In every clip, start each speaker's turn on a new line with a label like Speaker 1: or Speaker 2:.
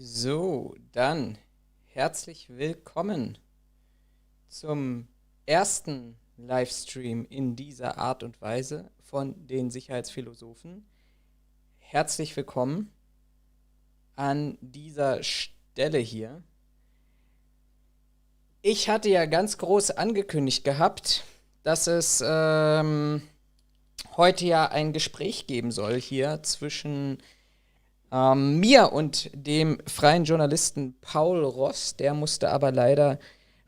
Speaker 1: So, dann herzlich willkommen zum ersten Livestream in dieser Art und Weise von den Sicherheitsphilosophen. Herzlich willkommen an dieser Stelle hier. Ich hatte ja ganz groß angekündigt gehabt, dass es ähm, heute ja ein Gespräch geben soll hier zwischen ähm, mir und dem freien Journalisten Paul Ross, der musste aber leider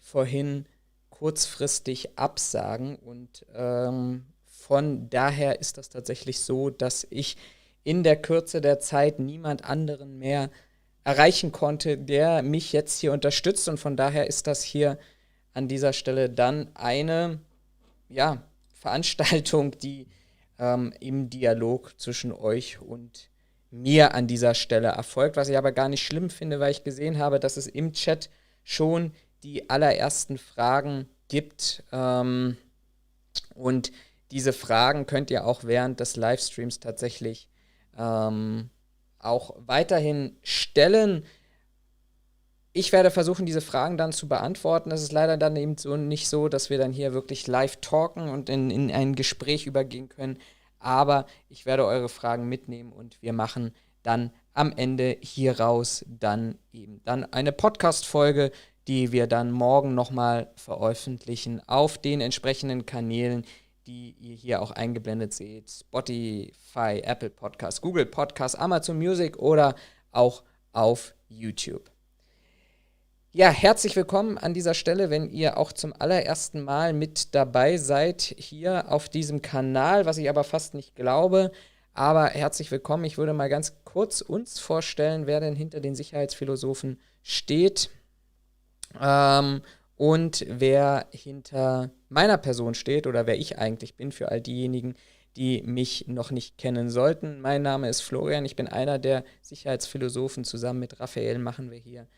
Speaker 1: vorhin kurzfristig absagen. Und ähm, von daher ist das tatsächlich so, dass ich in der Kürze der Zeit niemand anderen mehr erreichen konnte, der mich jetzt hier unterstützt. Und von daher ist das hier an dieser Stelle dann eine ja, Veranstaltung, die ähm, im Dialog zwischen euch und mir an dieser Stelle erfolgt, was ich aber gar nicht schlimm finde, weil ich gesehen habe, dass es im Chat schon die allerersten Fragen gibt. Ähm, und diese Fragen könnt ihr auch während des Livestreams tatsächlich ähm, auch weiterhin stellen. Ich werde versuchen, diese Fragen dann zu beantworten. Es ist leider dann eben so nicht so, dass wir dann hier wirklich live talken und in, in ein Gespräch übergehen können. Aber ich werde eure Fragen mitnehmen und wir machen dann am Ende hieraus dann eben dann eine Podcast-Folge, die wir dann morgen nochmal veröffentlichen auf den entsprechenden Kanälen, die ihr hier auch eingeblendet seht. Spotify, Apple Podcast, Google Podcast, Amazon Music oder auch auf YouTube. Ja, herzlich willkommen an dieser Stelle, wenn ihr auch zum allerersten Mal mit dabei seid hier auf diesem Kanal, was ich aber fast nicht glaube. Aber herzlich willkommen. Ich würde mal ganz kurz uns vorstellen, wer denn hinter den Sicherheitsphilosophen steht ähm, und wer hinter meiner Person steht oder wer ich eigentlich bin für all diejenigen, die mich noch nicht kennen sollten. Mein Name ist Florian, ich bin einer der Sicherheitsphilosophen. Zusammen mit Raphael machen wir hier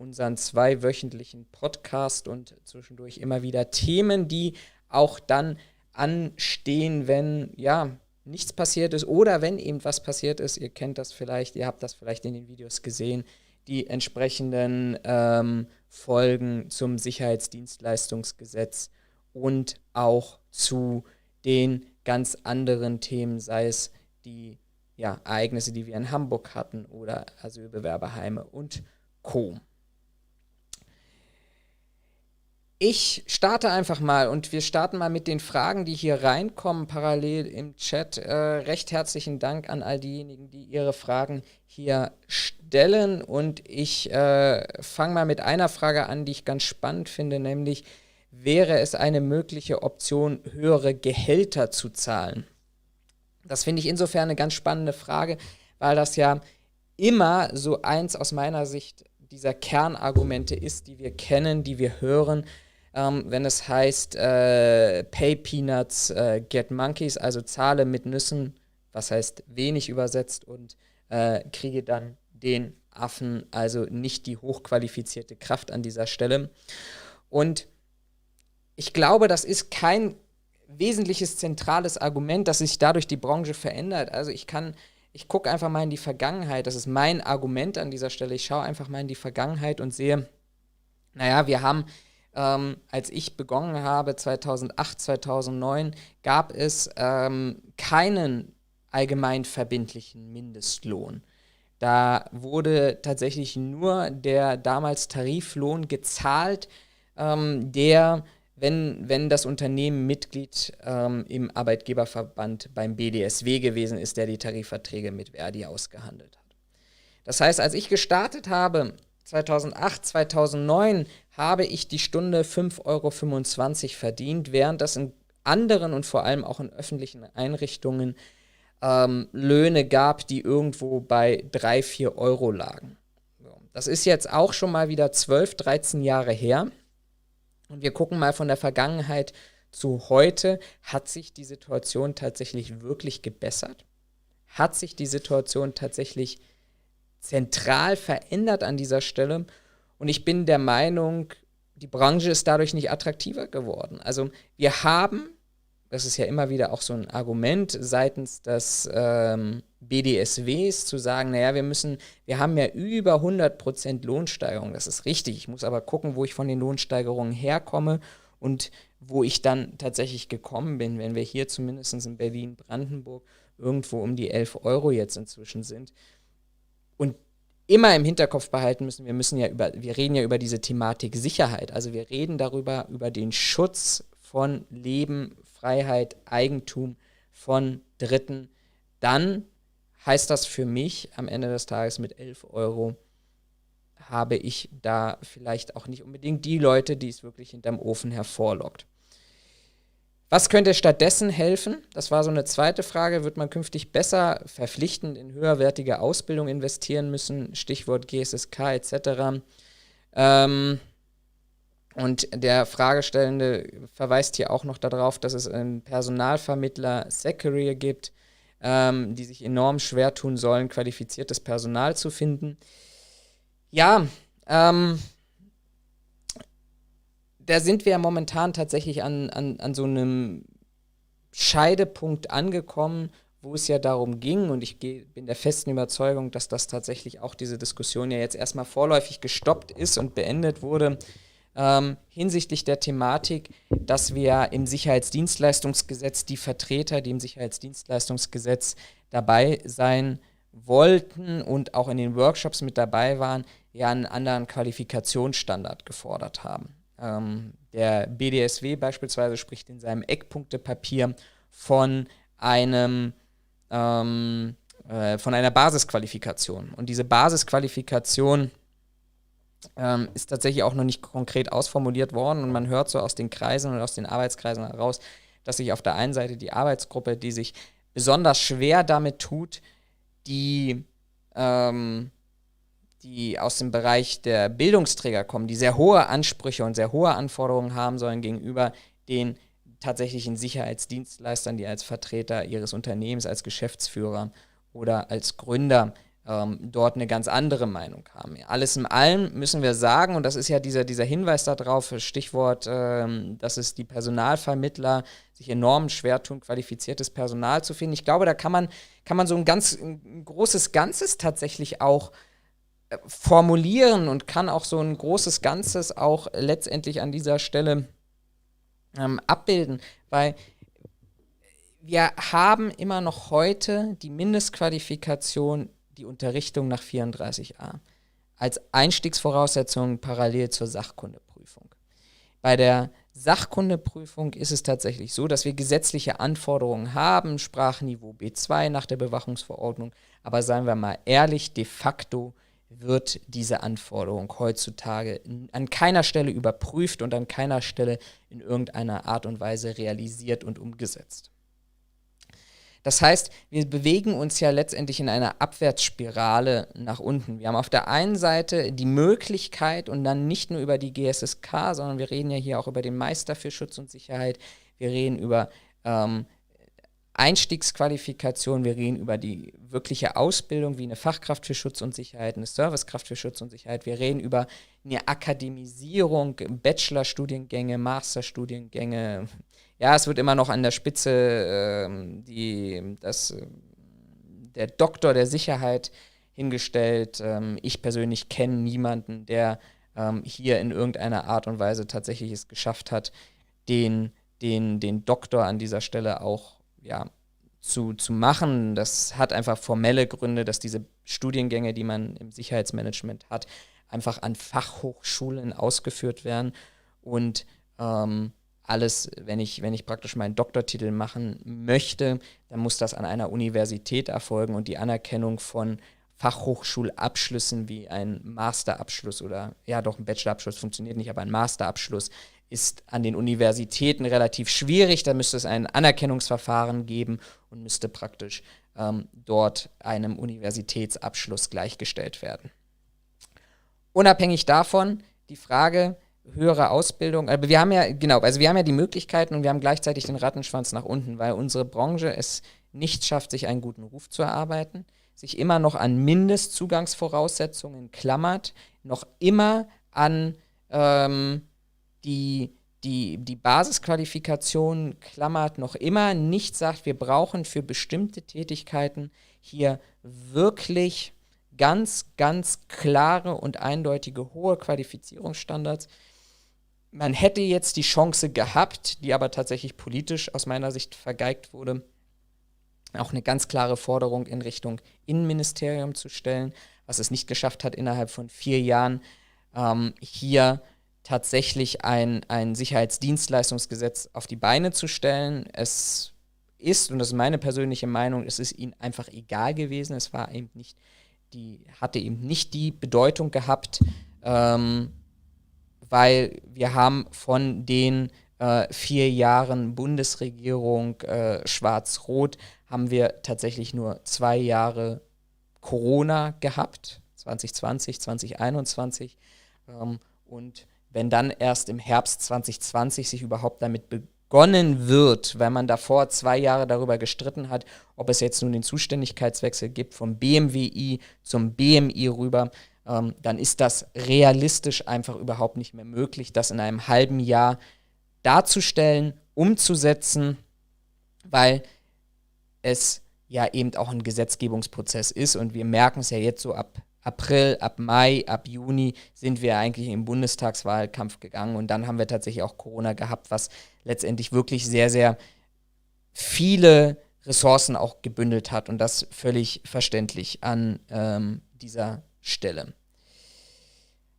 Speaker 1: unseren zweiwöchentlichen Podcast und zwischendurch immer wieder Themen, die auch dann anstehen, wenn ja nichts passiert ist oder wenn eben was passiert ist. Ihr kennt das vielleicht, ihr habt das vielleicht in den Videos gesehen, die entsprechenden ähm, Folgen zum Sicherheitsdienstleistungsgesetz und auch zu den ganz anderen Themen, sei es die ja, Ereignisse, die wir in Hamburg hatten oder Asylbewerberheime und Co. Ich starte einfach mal und wir starten mal mit den Fragen, die hier reinkommen, parallel im Chat. Äh, recht herzlichen Dank an all diejenigen, die ihre Fragen hier stellen. Und ich äh, fange mal mit einer Frage an, die ich ganz spannend finde, nämlich wäre es eine mögliche Option, höhere Gehälter zu zahlen? Das finde ich insofern eine ganz spannende Frage, weil das ja immer so eins aus meiner Sicht dieser Kernargumente ist, die wir kennen, die wir hören, ähm, wenn es heißt äh, Pay Peanuts, äh, Get Monkeys, also zahle mit Nüssen, was heißt wenig übersetzt und äh, kriege dann den Affen, also nicht die hochqualifizierte Kraft an dieser Stelle. Und ich glaube, das ist kein wesentliches zentrales Argument, dass sich dadurch die Branche verändert. Also ich kann, ich gucke einfach mal in die Vergangenheit, das ist mein Argument an dieser Stelle, ich schaue einfach mal in die Vergangenheit und sehe, naja, wir haben ähm, als ich begonnen habe, 2008, 2009, gab es ähm, keinen allgemein verbindlichen Mindestlohn. Da wurde tatsächlich nur der damals Tariflohn gezahlt, ähm, der, wenn, wenn das Unternehmen Mitglied ähm, im Arbeitgeberverband beim BDSW gewesen ist, der die Tarifverträge mit Verdi ausgehandelt hat. Das heißt, als ich gestartet habe, 2008, 2009 habe ich die Stunde 5,25 Euro verdient, während das in anderen und vor allem auch in öffentlichen Einrichtungen ähm, Löhne gab, die irgendwo bei 3, 4 Euro lagen. Das ist jetzt auch schon mal wieder 12, 13 Jahre her. Und wir gucken mal von der Vergangenheit zu heute. Hat sich die Situation tatsächlich wirklich gebessert? Hat sich die Situation tatsächlich zentral verändert an dieser Stelle. Und ich bin der Meinung, die Branche ist dadurch nicht attraktiver geworden. Also wir haben das ist ja immer wieder auch so ein Argument seitens des ähm, BDSWs, zu sagen, naja, wir müssen, wir haben ja über 100% Lohnsteigerung, das ist richtig, ich muss aber gucken, wo ich von den Lohnsteigerungen herkomme und wo ich dann tatsächlich gekommen bin, wenn wir hier zumindest in Berlin-Brandenburg irgendwo um die 11 Euro jetzt inzwischen sind. Und immer im Hinterkopf behalten müssen, wir müssen ja über, wir reden ja über diese Thematik Sicherheit. Also wir reden darüber, über den Schutz von Leben, Freiheit, Eigentum von Dritten. Dann heißt das für mich am Ende des Tages mit 11 Euro habe ich da vielleicht auch nicht unbedingt die Leute, die es wirklich hinterm Ofen hervorlockt. Was könnte stattdessen helfen? Das war so eine zweite Frage. Wird man künftig besser verpflichtend in höherwertige Ausbildung investieren müssen? Stichwort GSSK etc. Ähm, und der Fragestellende verweist hier auch noch darauf, dass es einen Personalvermittler Securier gibt, ähm, die sich enorm schwer tun sollen, qualifiziertes Personal zu finden. Ja, ähm, da sind wir momentan tatsächlich an, an, an so einem Scheidepunkt angekommen, wo es ja darum ging, und ich bin der festen Überzeugung, dass das tatsächlich auch diese Diskussion ja jetzt erstmal vorläufig gestoppt ist und beendet wurde, ähm, hinsichtlich der Thematik, dass wir im Sicherheitsdienstleistungsgesetz die Vertreter, die im Sicherheitsdienstleistungsgesetz dabei sein wollten und auch in den Workshops mit dabei waren, ja einen anderen Qualifikationsstandard gefordert haben. Ähm, der BDSW beispielsweise spricht in seinem Eckpunktepapier von einem ähm, äh, von einer Basisqualifikation. Und diese Basisqualifikation ähm, ist tatsächlich auch noch nicht konkret ausformuliert worden und man hört so aus den Kreisen und aus den Arbeitskreisen heraus, dass sich auf der einen Seite die Arbeitsgruppe, die sich besonders schwer damit tut, die ähm, die aus dem Bereich der Bildungsträger kommen, die sehr hohe Ansprüche und sehr hohe Anforderungen haben sollen gegenüber den tatsächlichen Sicherheitsdienstleistern, die als Vertreter ihres Unternehmens, als Geschäftsführer oder als Gründer ähm, dort eine ganz andere Meinung haben. Alles in allem müssen wir sagen, und das ist ja dieser, dieser Hinweis darauf, Stichwort, ähm, dass es die Personalvermittler sich enorm schwer tun, qualifiziertes Personal zu finden. Ich glaube, da kann man, kann man so ein ganz ein großes Ganzes tatsächlich auch formulieren und kann auch so ein großes Ganzes auch letztendlich an dieser Stelle ähm, abbilden, weil wir haben immer noch heute die Mindestqualifikation, die Unterrichtung nach 34a, als Einstiegsvoraussetzung parallel zur Sachkundeprüfung. Bei der Sachkundeprüfung ist es tatsächlich so, dass wir gesetzliche Anforderungen haben, Sprachniveau B2 nach der Bewachungsverordnung, aber seien wir mal ehrlich, de facto wird diese Anforderung heutzutage an keiner Stelle überprüft und an keiner Stelle in irgendeiner Art und Weise realisiert und umgesetzt. Das heißt, wir bewegen uns ja letztendlich in einer Abwärtsspirale nach unten. Wir haben auf der einen Seite die Möglichkeit und dann nicht nur über die GSSK, sondern wir reden ja hier auch über den Meister für Schutz und Sicherheit. Wir reden über ähm, Einstiegsqualifikation, wir reden über die wirkliche Ausbildung wie eine Fachkraft für Schutz und Sicherheit, eine Servicekraft für Schutz und Sicherheit. Wir reden über eine Akademisierung, Bachelorstudiengänge, Masterstudiengänge. Ja, es wird immer noch an der Spitze äh, die, das, äh, der Doktor der Sicherheit hingestellt. Ähm, ich persönlich kenne niemanden, der ähm, hier in irgendeiner Art und Weise tatsächlich es geschafft hat, den, den, den Doktor an dieser Stelle auch ja, zu, zu machen. Das hat einfach formelle Gründe, dass diese Studiengänge, die man im Sicherheitsmanagement hat, einfach an Fachhochschulen ausgeführt werden und ähm, alles, wenn ich, wenn ich praktisch meinen Doktortitel machen möchte, dann muss das an einer Universität erfolgen und die Anerkennung von Fachhochschulabschlüssen wie ein Masterabschluss oder ja doch ein Bachelorabschluss funktioniert nicht, aber ein Masterabschluss ist an den Universitäten relativ schwierig. Da müsste es ein Anerkennungsverfahren geben und müsste praktisch ähm, dort einem Universitätsabschluss gleichgestellt werden. Unabhängig davon, die Frage höhere Ausbildung, aber wir haben ja, genau, also wir haben ja die Möglichkeiten und wir haben gleichzeitig den Rattenschwanz nach unten, weil unsere Branche es nicht schafft, sich einen guten Ruf zu erarbeiten, sich immer noch an Mindestzugangsvoraussetzungen klammert, noch immer an ähm, die die, die Basisqualifikation klammert noch immer nicht sagt, wir brauchen für bestimmte Tätigkeiten hier wirklich ganz, ganz klare und eindeutige hohe Qualifizierungsstandards. Man hätte jetzt die Chance gehabt, die aber tatsächlich politisch aus meiner Sicht vergeigt wurde, auch eine ganz klare Forderung in Richtung Innenministerium zu stellen, was es nicht geschafft hat, innerhalb von vier Jahren ähm, hier tatsächlich ein, ein Sicherheitsdienstleistungsgesetz auf die Beine zu stellen. Es ist, und das ist meine persönliche Meinung, es ist ihnen einfach egal gewesen. Es war eben nicht die, hatte eben nicht die Bedeutung gehabt, ähm, weil wir haben von den äh, vier Jahren Bundesregierung äh, schwarz-rot haben wir tatsächlich nur zwei Jahre Corona gehabt, 2020, 2021. Ähm, und wenn dann erst im Herbst 2020 sich überhaupt damit begonnen wird, weil man davor zwei Jahre darüber gestritten hat, ob es jetzt nun den Zuständigkeitswechsel gibt vom BMWI zum BMI rüber, ähm, dann ist das realistisch einfach überhaupt nicht mehr möglich, das in einem halben Jahr darzustellen, umzusetzen, weil es ja eben auch ein Gesetzgebungsprozess ist und wir merken es ja jetzt so ab April, ab Mai, ab Juni sind wir eigentlich im Bundestagswahlkampf gegangen und dann haben wir tatsächlich auch Corona gehabt, was letztendlich wirklich sehr, sehr viele Ressourcen auch gebündelt hat und das völlig verständlich an ähm, dieser Stelle.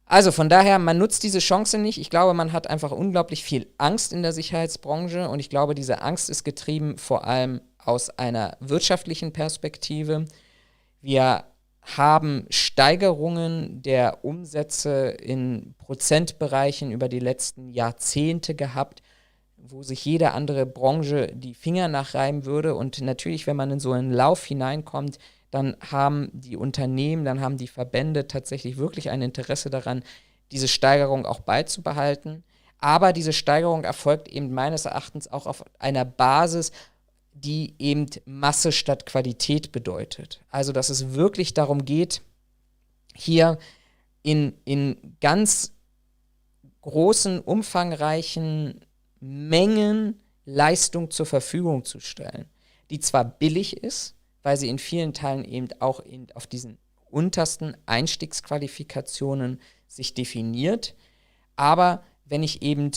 Speaker 1: Also von daher, man nutzt diese Chance nicht. Ich glaube, man hat einfach unglaublich viel Angst in der Sicherheitsbranche und ich glaube, diese Angst ist getrieben vor allem aus einer wirtschaftlichen Perspektive. Wir haben Steigerungen der Umsätze in Prozentbereichen über die letzten Jahrzehnte gehabt, wo sich jede andere Branche die Finger nachreiben würde. Und natürlich, wenn man in so einen Lauf hineinkommt, dann haben die Unternehmen, dann haben die Verbände tatsächlich wirklich ein Interesse daran, diese Steigerung auch beizubehalten. Aber diese Steigerung erfolgt eben meines Erachtens auch auf einer Basis, die eben Masse statt Qualität bedeutet. Also, dass es wirklich darum geht, hier in, in ganz großen, umfangreichen Mengen Leistung zur Verfügung zu stellen, die zwar billig ist, weil sie in vielen Teilen eben auch eben auf diesen untersten Einstiegsqualifikationen sich definiert, aber wenn ich eben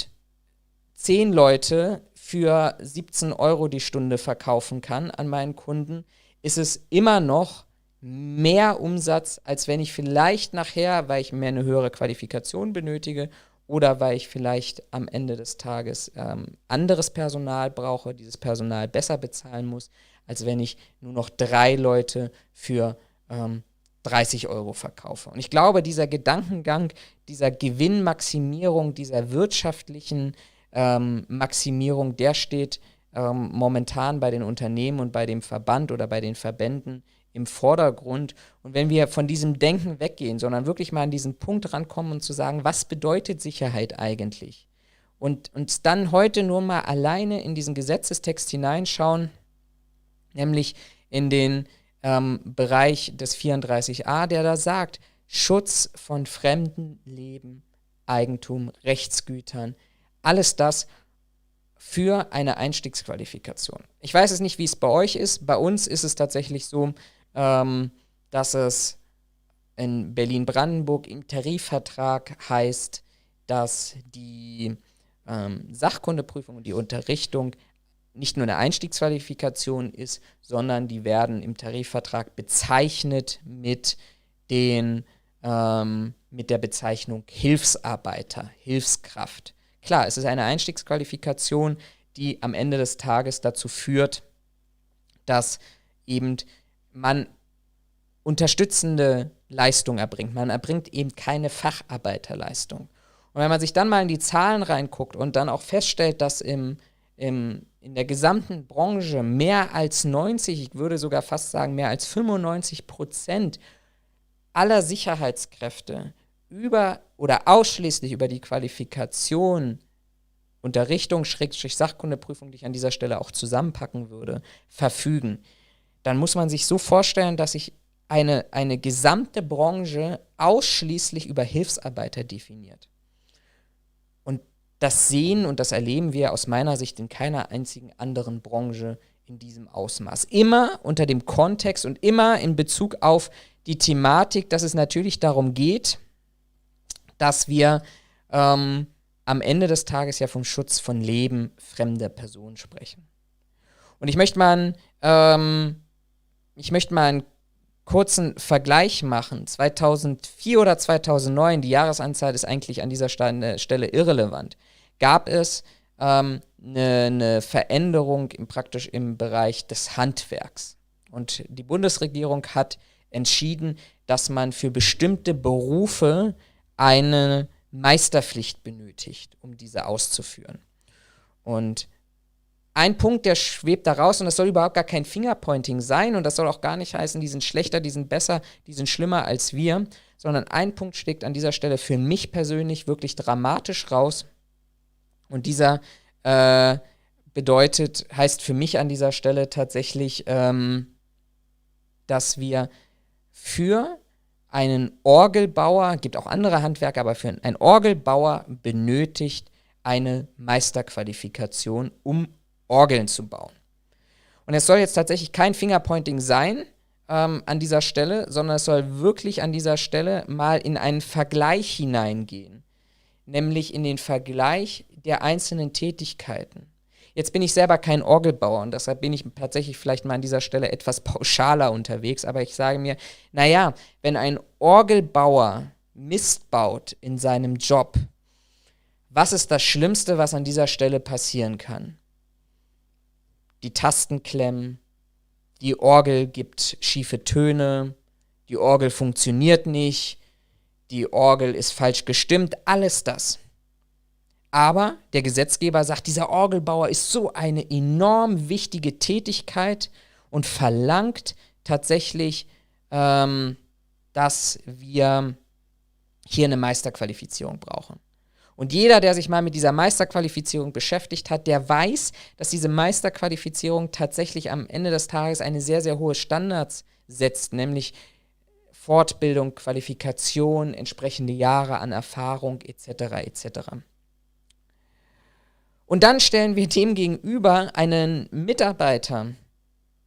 Speaker 1: zehn Leute für 17 Euro die Stunde verkaufen kann an meinen Kunden, ist es immer noch mehr Umsatz, als wenn ich vielleicht nachher, weil ich mehr eine höhere Qualifikation benötige oder weil ich vielleicht am Ende des Tages ähm, anderes Personal brauche, dieses Personal besser bezahlen muss, als wenn ich nur noch drei Leute für ähm, 30 Euro verkaufe. Und ich glaube, dieser Gedankengang, dieser Gewinnmaximierung, dieser wirtschaftlichen ähm, Maximierung, der steht ähm, momentan bei den Unternehmen und bei dem Verband oder bei den Verbänden im Vordergrund. Und wenn wir von diesem Denken weggehen, sondern wirklich mal an diesen Punkt rankommen und zu sagen, was bedeutet Sicherheit eigentlich? Und uns dann heute nur mal alleine in diesen Gesetzestext hineinschauen, nämlich in den ähm, Bereich des 34a, der da sagt, Schutz von fremden Leben, Eigentum, Rechtsgütern, alles das für eine Einstiegsqualifikation. Ich weiß es nicht, wie es bei euch ist. Bei uns ist es tatsächlich so, ähm, dass es in Berlin-Brandenburg im Tarifvertrag heißt, dass die ähm, Sachkundeprüfung und die Unterrichtung nicht nur eine Einstiegsqualifikation ist, sondern die werden im Tarifvertrag bezeichnet mit den ähm, mit der Bezeichnung Hilfsarbeiter, Hilfskraft. Klar, es ist eine Einstiegsqualifikation, die am Ende des Tages dazu führt, dass eben man unterstützende Leistung erbringt. Man erbringt eben keine Facharbeiterleistung. Und wenn man sich dann mal in die Zahlen reinguckt und dann auch feststellt, dass im, im, in der gesamten Branche mehr als 90, ich würde sogar fast sagen mehr als 95 Prozent aller Sicherheitskräfte über oder ausschließlich über die Qualifikation Unterrichtung, Schrägstrich Sachkundeprüfung, die ich an dieser Stelle auch zusammenpacken würde, verfügen, dann muss man sich so vorstellen, dass sich eine, eine gesamte Branche ausschließlich über Hilfsarbeiter definiert. Und das sehen und das erleben wir aus meiner Sicht in keiner einzigen anderen Branche in diesem Ausmaß. Immer unter dem Kontext und immer in Bezug auf die Thematik, dass es natürlich darum geht, dass wir ähm, am Ende des Tages ja vom Schutz von Leben fremder Personen sprechen. Und ich möchte mal, ähm, ich möchte mal einen kurzen Vergleich machen. 2004 oder 2009, die Jahresanzahl ist eigentlich an dieser Stelle irrelevant, gab es ähm, eine, eine Veränderung im, praktisch im Bereich des Handwerks. Und die Bundesregierung hat entschieden, dass man für bestimmte Berufe eine Meisterpflicht benötigt, um diese auszuführen. Und ein Punkt, der schwebt da raus, und das soll überhaupt gar kein Fingerpointing sein, und das soll auch gar nicht heißen, die sind schlechter, die sind besser, die sind schlimmer als wir, sondern ein Punkt schlägt an dieser Stelle für mich persönlich wirklich dramatisch raus. Und dieser äh, bedeutet, heißt für mich an dieser Stelle tatsächlich, ähm, dass wir für einen Orgelbauer, gibt auch andere Handwerker, aber für einen Orgelbauer benötigt eine Meisterqualifikation, um Orgeln zu bauen. Und es soll jetzt tatsächlich kein Fingerpointing sein ähm, an dieser Stelle, sondern es soll wirklich an dieser Stelle mal in einen Vergleich hineingehen, nämlich in den Vergleich der einzelnen Tätigkeiten. Jetzt bin ich selber kein Orgelbauer und deshalb bin ich tatsächlich vielleicht mal an dieser Stelle etwas pauschaler unterwegs, aber ich sage mir, naja, wenn ein Orgelbauer Mist baut in seinem Job, was ist das Schlimmste, was an dieser Stelle passieren kann? Die Tasten klemmen, die Orgel gibt schiefe Töne, die Orgel funktioniert nicht, die Orgel ist falsch gestimmt, alles das. Aber der Gesetzgeber sagt, dieser Orgelbauer ist so eine enorm wichtige Tätigkeit und verlangt tatsächlich, ähm, dass wir hier eine Meisterqualifizierung brauchen. Und jeder, der sich mal mit dieser Meisterqualifizierung beschäftigt hat, der weiß, dass diese Meisterqualifizierung tatsächlich am Ende des Tages eine sehr, sehr hohe Standards setzt, nämlich Fortbildung, Qualifikation, entsprechende Jahre an Erfahrung etc. etc. Und dann stellen wir dem gegenüber einen Mitarbeiter,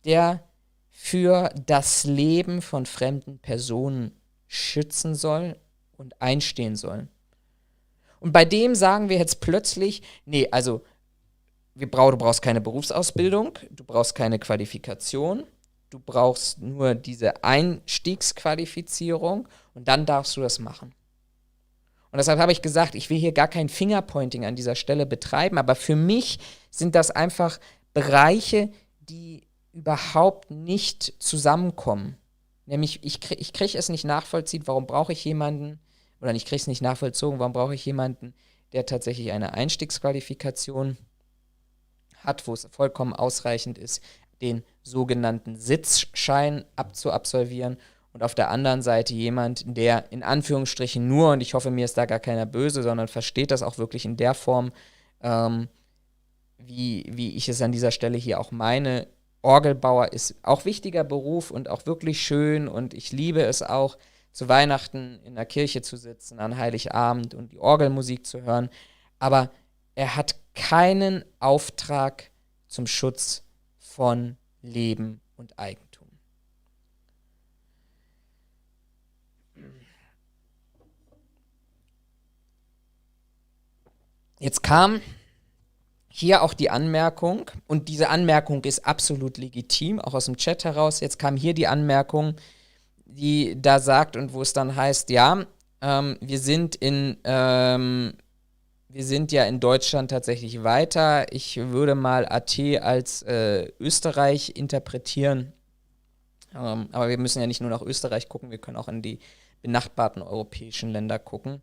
Speaker 1: der für das Leben von fremden Personen schützen soll und einstehen soll. Und bei dem sagen wir jetzt plötzlich, nee, also wir brauch, du brauchst keine Berufsausbildung, du brauchst keine Qualifikation, du brauchst nur diese Einstiegsqualifizierung und dann darfst du das machen. Und deshalb habe ich gesagt, ich will hier gar kein Fingerpointing an dieser Stelle betreiben, aber für mich sind das einfach Bereiche, die überhaupt nicht zusammenkommen. Nämlich, ich, krieg, ich kriege es nicht nachvollziehen, warum brauche ich jemanden, oder ich kriege es nicht nachvollzogen, warum brauche ich jemanden, der tatsächlich eine Einstiegsqualifikation hat, wo es vollkommen ausreichend ist, den sogenannten Sitzschein abzuabsolvieren und auf der anderen Seite jemand, der in Anführungsstrichen nur, und ich hoffe, mir ist da gar keiner böse, sondern versteht das auch wirklich in der Form, ähm, wie, wie ich es an dieser Stelle hier auch meine. Orgelbauer ist auch wichtiger Beruf und auch wirklich schön und ich liebe es auch, zu Weihnachten in der Kirche zu sitzen, an Heiligabend und die Orgelmusik zu hören. Aber er hat keinen Auftrag zum Schutz von Leben und Eigentum. Jetzt kam hier auch die Anmerkung, und diese Anmerkung ist absolut legitim, auch aus dem Chat heraus. Jetzt kam hier die Anmerkung, die da sagt und wo es dann heißt, ja, ähm, wir sind in, ähm, wir sind ja in Deutschland tatsächlich weiter. Ich würde mal AT als äh, Österreich interpretieren. Ähm, aber wir müssen ja nicht nur nach Österreich gucken, wir können auch in die benachbarten europäischen Länder gucken.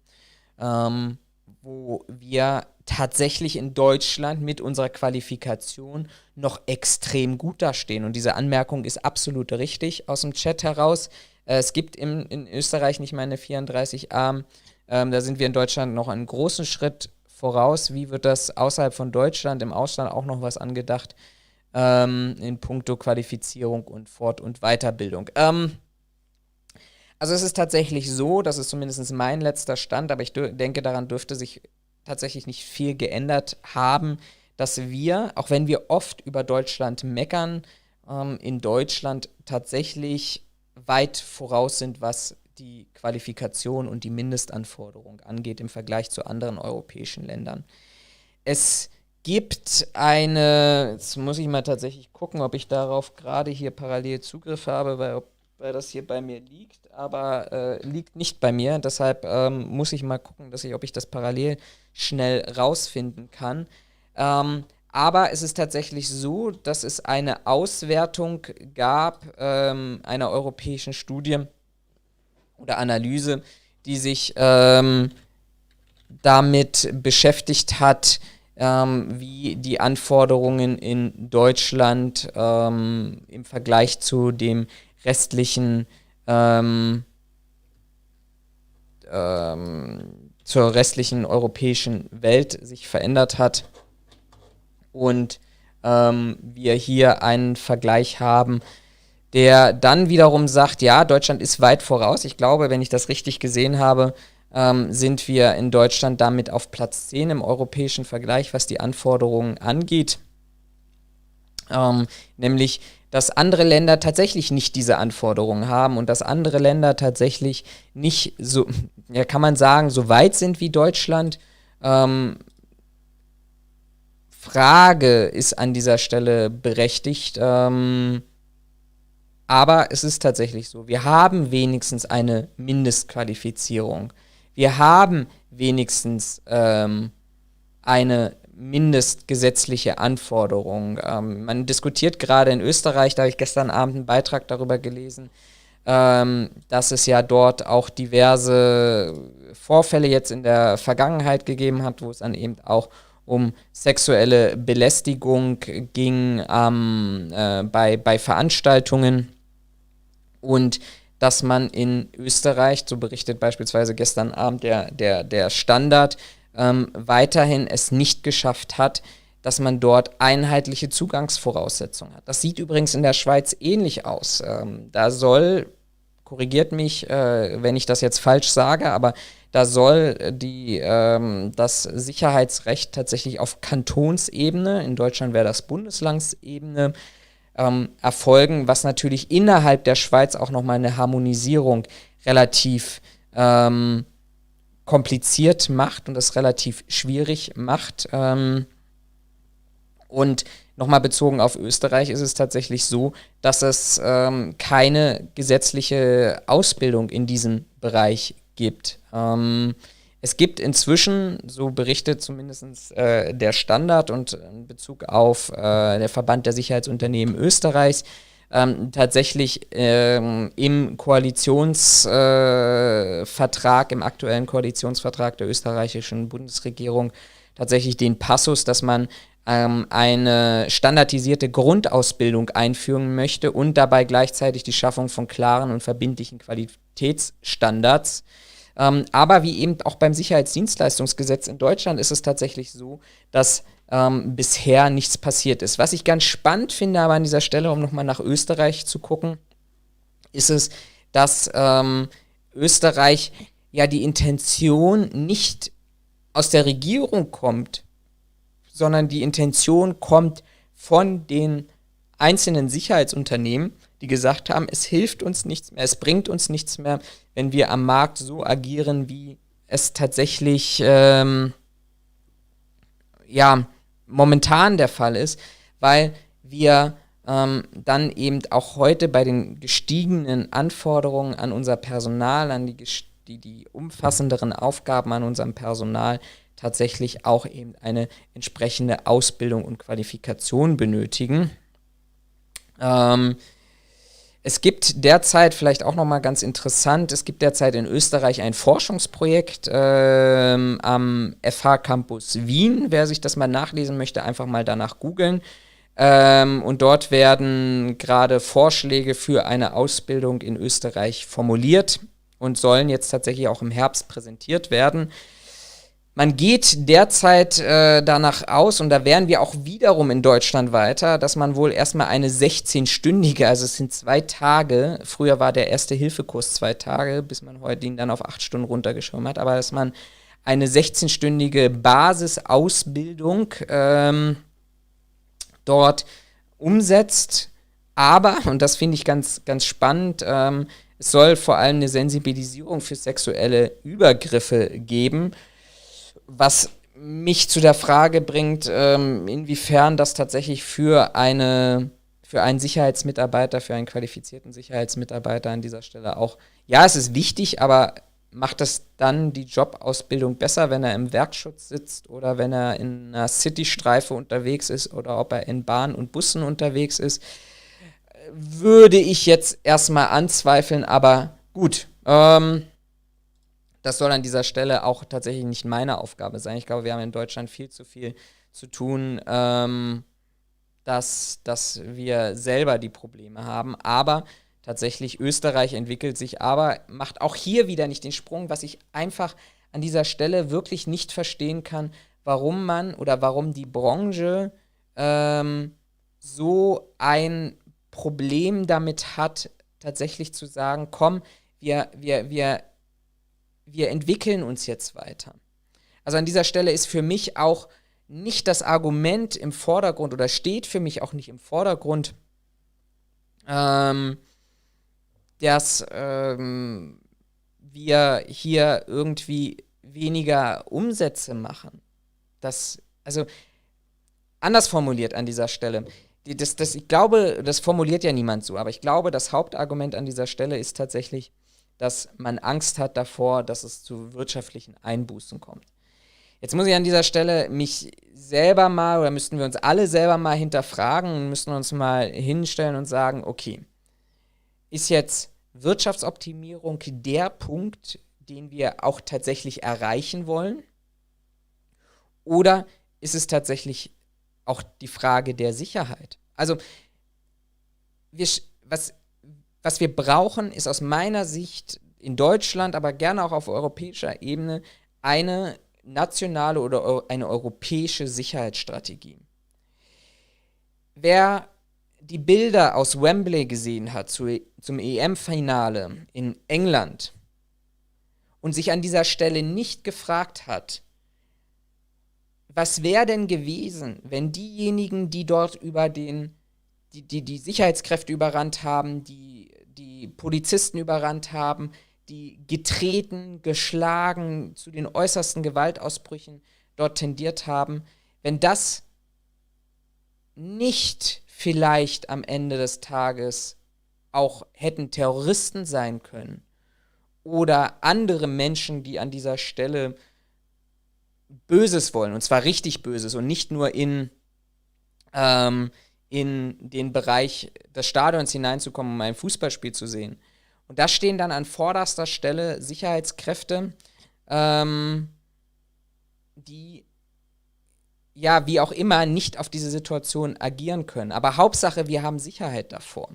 Speaker 1: Ähm, wo wir tatsächlich in Deutschland mit unserer Qualifikation noch extrem gut dastehen. Und diese Anmerkung ist absolut richtig aus dem Chat heraus. Äh, es gibt im, in Österreich nicht mal eine 34a. Ähm, da sind wir in Deutschland noch einen großen Schritt voraus. Wie wird das außerhalb von Deutschland, im Ausland auch noch was angedacht ähm, in puncto Qualifizierung und Fort- und Weiterbildung? Ähm, also es ist tatsächlich so, das ist zumindest mein letzter Stand, aber ich denke, daran dürfte sich tatsächlich nicht viel geändert haben, dass wir, auch wenn wir oft über Deutschland meckern, ähm, in Deutschland tatsächlich weit voraus sind, was die Qualifikation und die Mindestanforderung angeht im Vergleich zu anderen europäischen Ländern. Es gibt eine, jetzt muss ich mal tatsächlich gucken, ob ich darauf gerade hier parallel Zugriff habe, weil, weil das hier bei mir liegt, aber äh, liegt nicht bei mir. Deshalb ähm, muss ich mal gucken, dass ich, ob ich das parallel schnell rausfinden kann. Ähm, aber es ist tatsächlich so, dass es eine Auswertung gab ähm, einer europäischen Studie oder Analyse, die sich ähm, damit beschäftigt hat, ähm, wie die Anforderungen in Deutschland ähm, im Vergleich zu dem restlichen ähm, ähm, zur restlichen europäischen Welt sich verändert hat und ähm, wir hier einen Vergleich haben, der dann wiederum sagt, ja, Deutschland ist weit voraus. Ich glaube, wenn ich das richtig gesehen habe, ähm, sind wir in Deutschland damit auf Platz 10 im europäischen Vergleich, was die Anforderungen angeht. Ähm, nämlich, dass andere Länder tatsächlich nicht diese Anforderungen haben und dass andere Länder tatsächlich nicht so, ja, kann man sagen, so weit sind wie Deutschland. Ähm, Frage ist an dieser Stelle berechtigt. Ähm, aber es ist tatsächlich so. Wir haben wenigstens eine Mindestqualifizierung wir haben wenigstens ähm, eine mindestgesetzliche Anforderung. Ähm, man diskutiert gerade in Österreich, da habe ich gestern Abend einen Beitrag darüber gelesen, ähm, dass es ja dort auch diverse Vorfälle jetzt in der Vergangenheit gegeben hat, wo es dann eben auch um sexuelle Belästigung ging ähm, äh, bei, bei Veranstaltungen. Und dass man in Österreich, so berichtet beispielsweise gestern Abend der, der, der Standard, ähm, weiterhin es nicht geschafft hat, dass man dort einheitliche Zugangsvoraussetzungen hat. Das sieht übrigens in der Schweiz ähnlich aus. Ähm, da soll, korrigiert mich, äh, wenn ich das jetzt falsch sage, aber da soll die, ähm, das Sicherheitsrecht tatsächlich auf Kantonsebene, in Deutschland wäre das Bundeslandsebene, ähm, erfolgen, was natürlich innerhalb der Schweiz auch nochmal eine Harmonisierung relativ ähm, kompliziert macht und das relativ schwierig macht. Ähm, und nochmal bezogen auf Österreich ist es tatsächlich so, dass es ähm, keine gesetzliche Ausbildung in diesem Bereich gibt. Ähm, es gibt inzwischen, so berichtet zumindest äh, der Standard und in Bezug auf äh, der Verband der Sicherheitsunternehmen Österreichs, ähm, tatsächlich ähm, im Koalitionsvertrag, äh, im aktuellen Koalitionsvertrag der österreichischen Bundesregierung tatsächlich den Passus, dass man ähm, eine standardisierte Grundausbildung einführen möchte und dabei gleichzeitig die Schaffung von klaren und verbindlichen Qualitätsstandards. Ähm, aber wie eben auch beim Sicherheitsdienstleistungsgesetz in Deutschland ist es tatsächlich so, dass ähm, bisher nichts passiert ist. Was ich ganz spannend finde, aber an dieser Stelle, um nochmal nach Österreich zu gucken, ist es, dass ähm, Österreich ja die Intention nicht aus der Regierung kommt, sondern die Intention kommt von den einzelnen Sicherheitsunternehmen, die gesagt haben, es hilft uns nichts mehr, es bringt uns nichts mehr, wenn wir am Markt so agieren, wie es tatsächlich ähm, ja momentan der Fall ist, weil wir ähm, dann eben auch heute bei den gestiegenen Anforderungen an unser Personal, an die, die, die umfassenderen Aufgaben an unserem Personal tatsächlich auch eben eine entsprechende Ausbildung und Qualifikation benötigen. Ähm, es gibt derzeit, vielleicht auch nochmal ganz interessant, es gibt derzeit in Österreich ein Forschungsprojekt ähm, am FH Campus Wien. Wer sich das mal nachlesen möchte, einfach mal danach googeln. Ähm, und dort werden gerade Vorschläge für eine Ausbildung in Österreich formuliert und sollen jetzt tatsächlich auch im Herbst präsentiert werden. Man geht derzeit äh, danach aus, und da wären wir auch wiederum in Deutschland weiter, dass man wohl erstmal eine 16-stündige, also es sind zwei Tage, früher war der erste Hilfekurs zwei Tage, bis man heute ihn dann auf acht Stunden runtergeschoben hat, aber dass man eine 16-stündige Basisausbildung ähm, dort umsetzt. Aber, und das finde ich ganz, ganz spannend, ähm, es soll vor allem eine Sensibilisierung für sexuelle Übergriffe geben, was mich zu der Frage bringt, ähm, inwiefern das tatsächlich für eine für einen Sicherheitsmitarbeiter, für einen qualifizierten Sicherheitsmitarbeiter an dieser Stelle auch, ja, es ist wichtig, aber macht das dann die Jobausbildung besser, wenn er im Werkschutz sitzt oder wenn er in einer Citystreife unterwegs ist oder ob er in Bahn und Bussen unterwegs ist? Würde ich jetzt erstmal anzweifeln, aber gut. Ähm, das soll an dieser Stelle auch tatsächlich nicht meine Aufgabe sein. Ich glaube, wir haben in Deutschland viel zu viel zu tun. Ähm, dass, dass wir selber die Probleme haben. Aber tatsächlich, Österreich entwickelt sich, aber macht auch hier wieder nicht den Sprung, was ich einfach an dieser Stelle wirklich nicht verstehen kann, warum man oder warum die Branche ähm, so ein Problem damit hat, tatsächlich zu sagen, komm, wir, wir, wir, wir entwickeln uns jetzt weiter. Also an dieser Stelle ist für mich auch nicht das Argument im Vordergrund oder steht für mich auch nicht im Vordergrund, ähm, dass ähm, wir hier irgendwie weniger Umsätze machen. Das, also anders formuliert an dieser Stelle. Das, das, ich glaube, das formuliert ja niemand so, aber ich glaube, das Hauptargument an dieser Stelle ist tatsächlich, dass man Angst hat davor, dass es zu wirtschaftlichen Einbußen kommt. Jetzt muss ich an dieser Stelle mich selber mal oder müssten wir uns alle selber mal hinterfragen und müssen uns mal hinstellen und sagen, okay, ist jetzt Wirtschaftsoptimierung der Punkt, den wir auch tatsächlich erreichen wollen? Oder ist es tatsächlich auch die Frage der Sicherheit? Also, wir, was, was wir brauchen, ist aus meiner Sicht in Deutschland, aber gerne auch auf europäischer Ebene eine nationale oder eine europäische Sicherheitsstrategie. Wer die Bilder aus Wembley gesehen hat zu, zum EM-Finale in England und sich an dieser Stelle nicht gefragt hat, was wäre denn gewesen, wenn diejenigen, die dort über den, die, die, die Sicherheitskräfte überrannt haben, die, die Polizisten überrannt haben, die getreten, geschlagen, zu den äußersten Gewaltausbrüchen dort tendiert haben, wenn das nicht vielleicht am Ende des Tages auch hätten Terroristen sein können oder andere Menschen, die an dieser Stelle Böses wollen, und zwar richtig Böses und nicht nur in, ähm, in den Bereich des Stadions hineinzukommen, um ein Fußballspiel zu sehen, und da stehen dann an vorderster Stelle Sicherheitskräfte, ähm, die ja, wie auch immer, nicht auf diese Situation agieren können. Aber Hauptsache, wir haben Sicherheit davor.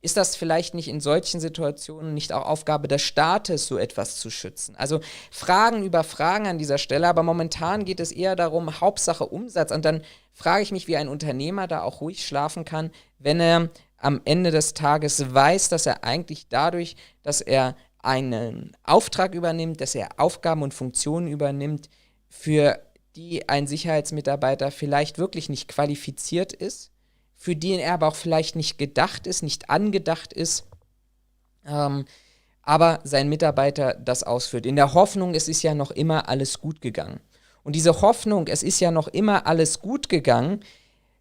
Speaker 1: Ist das vielleicht nicht in solchen Situationen nicht auch Aufgabe des Staates, so etwas zu schützen? Also Fragen über Fragen an dieser Stelle, aber momentan geht es eher darum, Hauptsache Umsatz. Und dann frage ich mich, wie ein Unternehmer da auch ruhig schlafen kann, wenn er am Ende des Tages weiß, dass er eigentlich dadurch, dass er einen Auftrag übernimmt, dass er Aufgaben und Funktionen übernimmt, für die ein Sicherheitsmitarbeiter vielleicht wirklich nicht qualifiziert ist, für den er aber auch vielleicht nicht gedacht ist, nicht angedacht ist, ähm, aber sein Mitarbeiter das ausführt. In der Hoffnung, es ist ja noch immer alles gut gegangen. Und diese Hoffnung, es ist ja noch immer alles gut gegangen,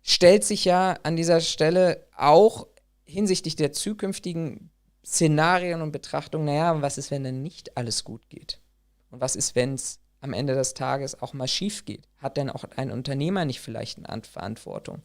Speaker 1: stellt sich ja an dieser Stelle auch hinsichtlich der zukünftigen Szenarien und Betrachtungen, naja, was ist, wenn denn nicht alles gut geht? Und was ist, wenn es am Ende des Tages auch mal schief geht? Hat denn auch ein Unternehmer nicht vielleicht eine Verantwortung?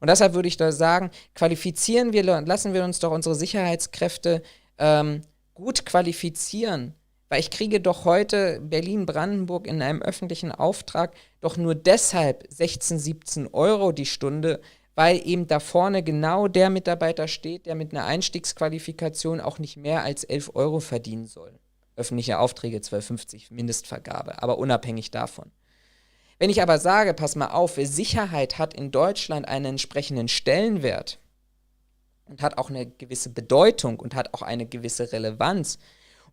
Speaker 1: Und deshalb würde ich da sagen, qualifizieren wir, lassen wir uns doch unsere Sicherheitskräfte ähm, gut qualifizieren. Weil ich kriege doch heute Berlin-Brandenburg in einem öffentlichen Auftrag doch nur deshalb 16, 17 Euro die Stunde, weil eben da vorne genau der Mitarbeiter steht, der mit einer Einstiegsqualifikation auch nicht mehr als 11 Euro verdienen soll. Öffentliche Aufträge 12,50 Mindestvergabe, aber unabhängig davon. Wenn ich aber sage, pass mal auf, Sicherheit hat in Deutschland einen entsprechenden Stellenwert und hat auch eine gewisse Bedeutung und hat auch eine gewisse Relevanz.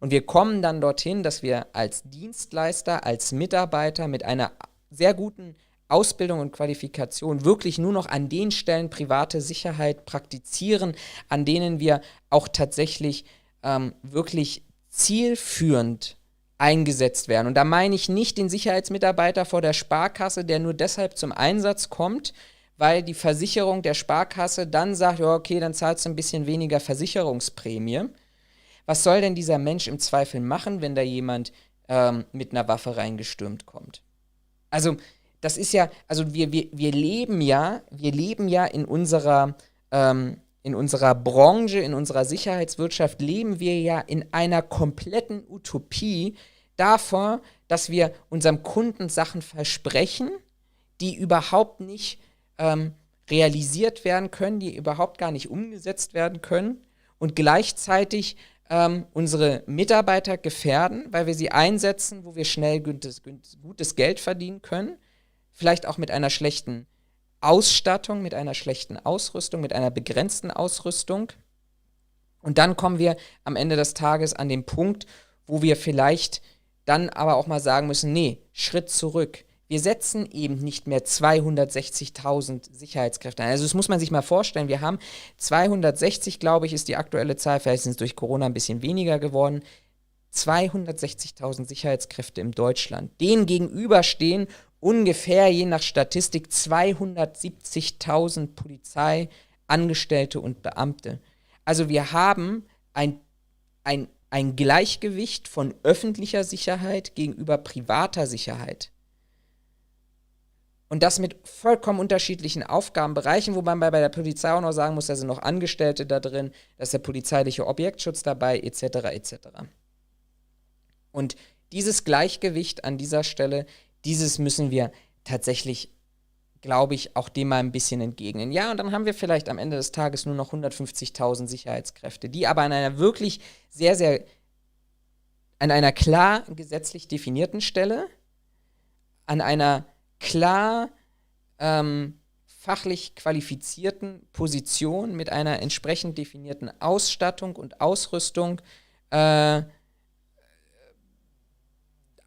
Speaker 1: Und wir kommen dann dorthin, dass wir als Dienstleister, als Mitarbeiter mit einer sehr guten Ausbildung und Qualifikation wirklich nur noch an den Stellen private Sicherheit praktizieren, an denen wir auch tatsächlich ähm, wirklich zielführend eingesetzt werden. Und da meine ich nicht den Sicherheitsmitarbeiter vor der Sparkasse, der nur deshalb zum Einsatz kommt, weil die Versicherung der Sparkasse dann sagt, ja, okay, dann zahlst du ein bisschen weniger Versicherungsprämie. Was soll denn dieser Mensch im Zweifel machen, wenn da jemand ähm, mit einer Waffe reingestürmt kommt? Also, das ist ja, also wir, wir, wir leben ja, wir leben ja in unserer, ähm, in unserer Branche, in unserer Sicherheitswirtschaft, leben wir ja in einer kompletten Utopie davor, dass wir unserem Kunden Sachen versprechen, die überhaupt nicht ähm, realisiert werden können, die überhaupt gar nicht umgesetzt werden können und gleichzeitig ähm, unsere Mitarbeiter gefährden, weil wir sie einsetzen, wo wir schnell gutes, gutes Geld verdienen können, vielleicht auch mit einer schlechten Ausstattung, mit einer schlechten Ausrüstung, mit einer begrenzten Ausrüstung. Und dann kommen wir am Ende des Tages an den Punkt, wo wir vielleicht dann aber auch mal sagen müssen, nee, Schritt zurück. Wir setzen eben nicht mehr 260.000 Sicherheitskräfte ein. Also das muss man sich mal vorstellen. Wir haben 260, glaube ich, ist die aktuelle Zahl. Vielleicht sind es durch Corona ein bisschen weniger geworden. 260.000 Sicherheitskräfte in Deutschland. Denen gegenüber stehen ungefähr, je nach Statistik, 270.000 Polizeiangestellte und Beamte. Also wir haben ein, ein, ein Gleichgewicht von öffentlicher Sicherheit gegenüber privater Sicherheit. Und das mit vollkommen unterschiedlichen Aufgabenbereichen, wobei man bei der Polizei auch noch sagen muss, da sind noch Angestellte da drin, da ist der polizeiliche Objektschutz dabei, etc. etc. Und dieses Gleichgewicht an dieser Stelle dieses müssen wir tatsächlich, glaube ich, auch dem mal ein bisschen entgegnen. Ja, und dann haben wir vielleicht am Ende des Tages nur noch 150.000 Sicherheitskräfte, die aber an einer wirklich sehr, sehr, an einer klar gesetzlich definierten Stelle, an einer klar ähm, fachlich qualifizierten Position mit einer entsprechend definierten Ausstattung und Ausrüstung äh,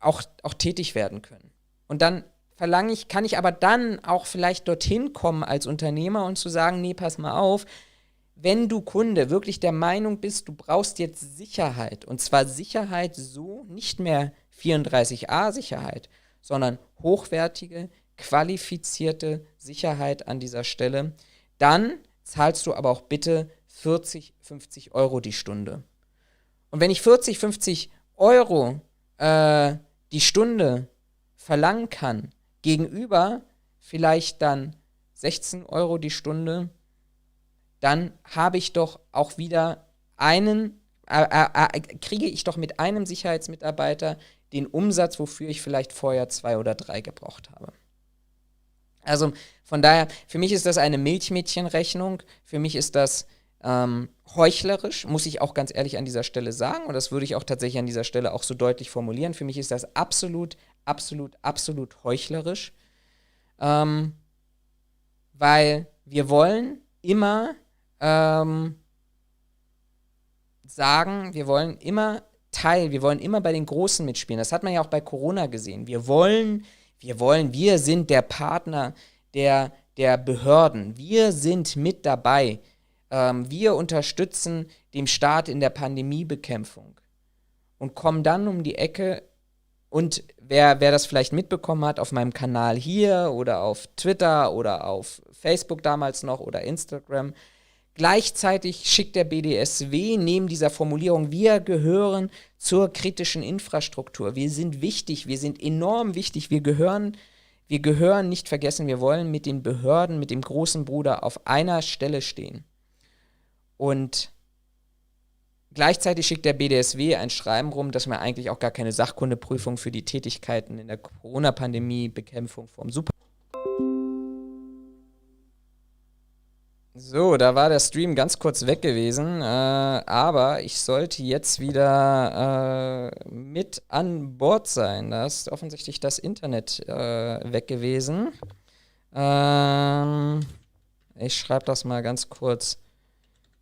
Speaker 1: auch, auch tätig werden können. Und dann verlange ich, kann ich aber dann auch vielleicht dorthin kommen als Unternehmer und zu sagen, nee, pass mal auf, wenn du Kunde wirklich der Meinung bist, du brauchst jetzt Sicherheit, und zwar Sicherheit so, nicht mehr 34a Sicherheit, sondern hochwertige, qualifizierte Sicherheit an dieser Stelle, dann zahlst du aber auch bitte 40, 50 Euro die Stunde. Und wenn ich 40, 50 Euro äh, die Stunde verlangen kann, gegenüber vielleicht dann 16 Euro die Stunde, dann habe ich doch auch wieder einen, äh, äh, äh, kriege ich doch mit einem Sicherheitsmitarbeiter den Umsatz, wofür ich vielleicht vorher zwei oder drei gebraucht habe. Also von daher, für mich ist das eine Milchmädchenrechnung, für mich ist das ähm, heuchlerisch, muss ich auch ganz ehrlich an dieser Stelle sagen. Und das würde ich auch tatsächlich an dieser Stelle auch so deutlich formulieren. Für mich ist das absolut, absolut, absolut heuchlerisch. Ähm, weil wir wollen immer ähm, sagen, wir wollen immer Teil, wir wollen immer bei den Großen mitspielen. Das hat man ja auch bei Corona gesehen. Wir wollen, wir wollen, wir sind der Partner der, der Behörden. Wir sind mit dabei ähm, wir unterstützen den Staat in der Pandemiebekämpfung und kommen dann um die Ecke und wer, wer das vielleicht mitbekommen hat auf meinem Kanal hier oder auf Twitter oder auf Facebook damals noch oder Instagram, Gleichzeitig schickt der BDSW neben dieser Formulierung, wir gehören zur kritischen Infrastruktur. Wir sind wichtig, wir sind enorm wichtig, wir gehören, wir gehören nicht vergessen, wir wollen mit den Behörden, mit dem großen Bruder auf einer Stelle stehen. Und gleichzeitig schickt der BDSW ein Schreiben rum, dass man eigentlich auch gar keine Sachkundeprüfung für die Tätigkeiten in der Corona-Pandemie-Bekämpfung vom Super. So, da war der Stream ganz kurz weg gewesen, äh, aber ich sollte jetzt wieder äh, mit an Bord sein. Da ist offensichtlich das Internet äh, weg gewesen. Ähm, ich schreibe das mal ganz kurz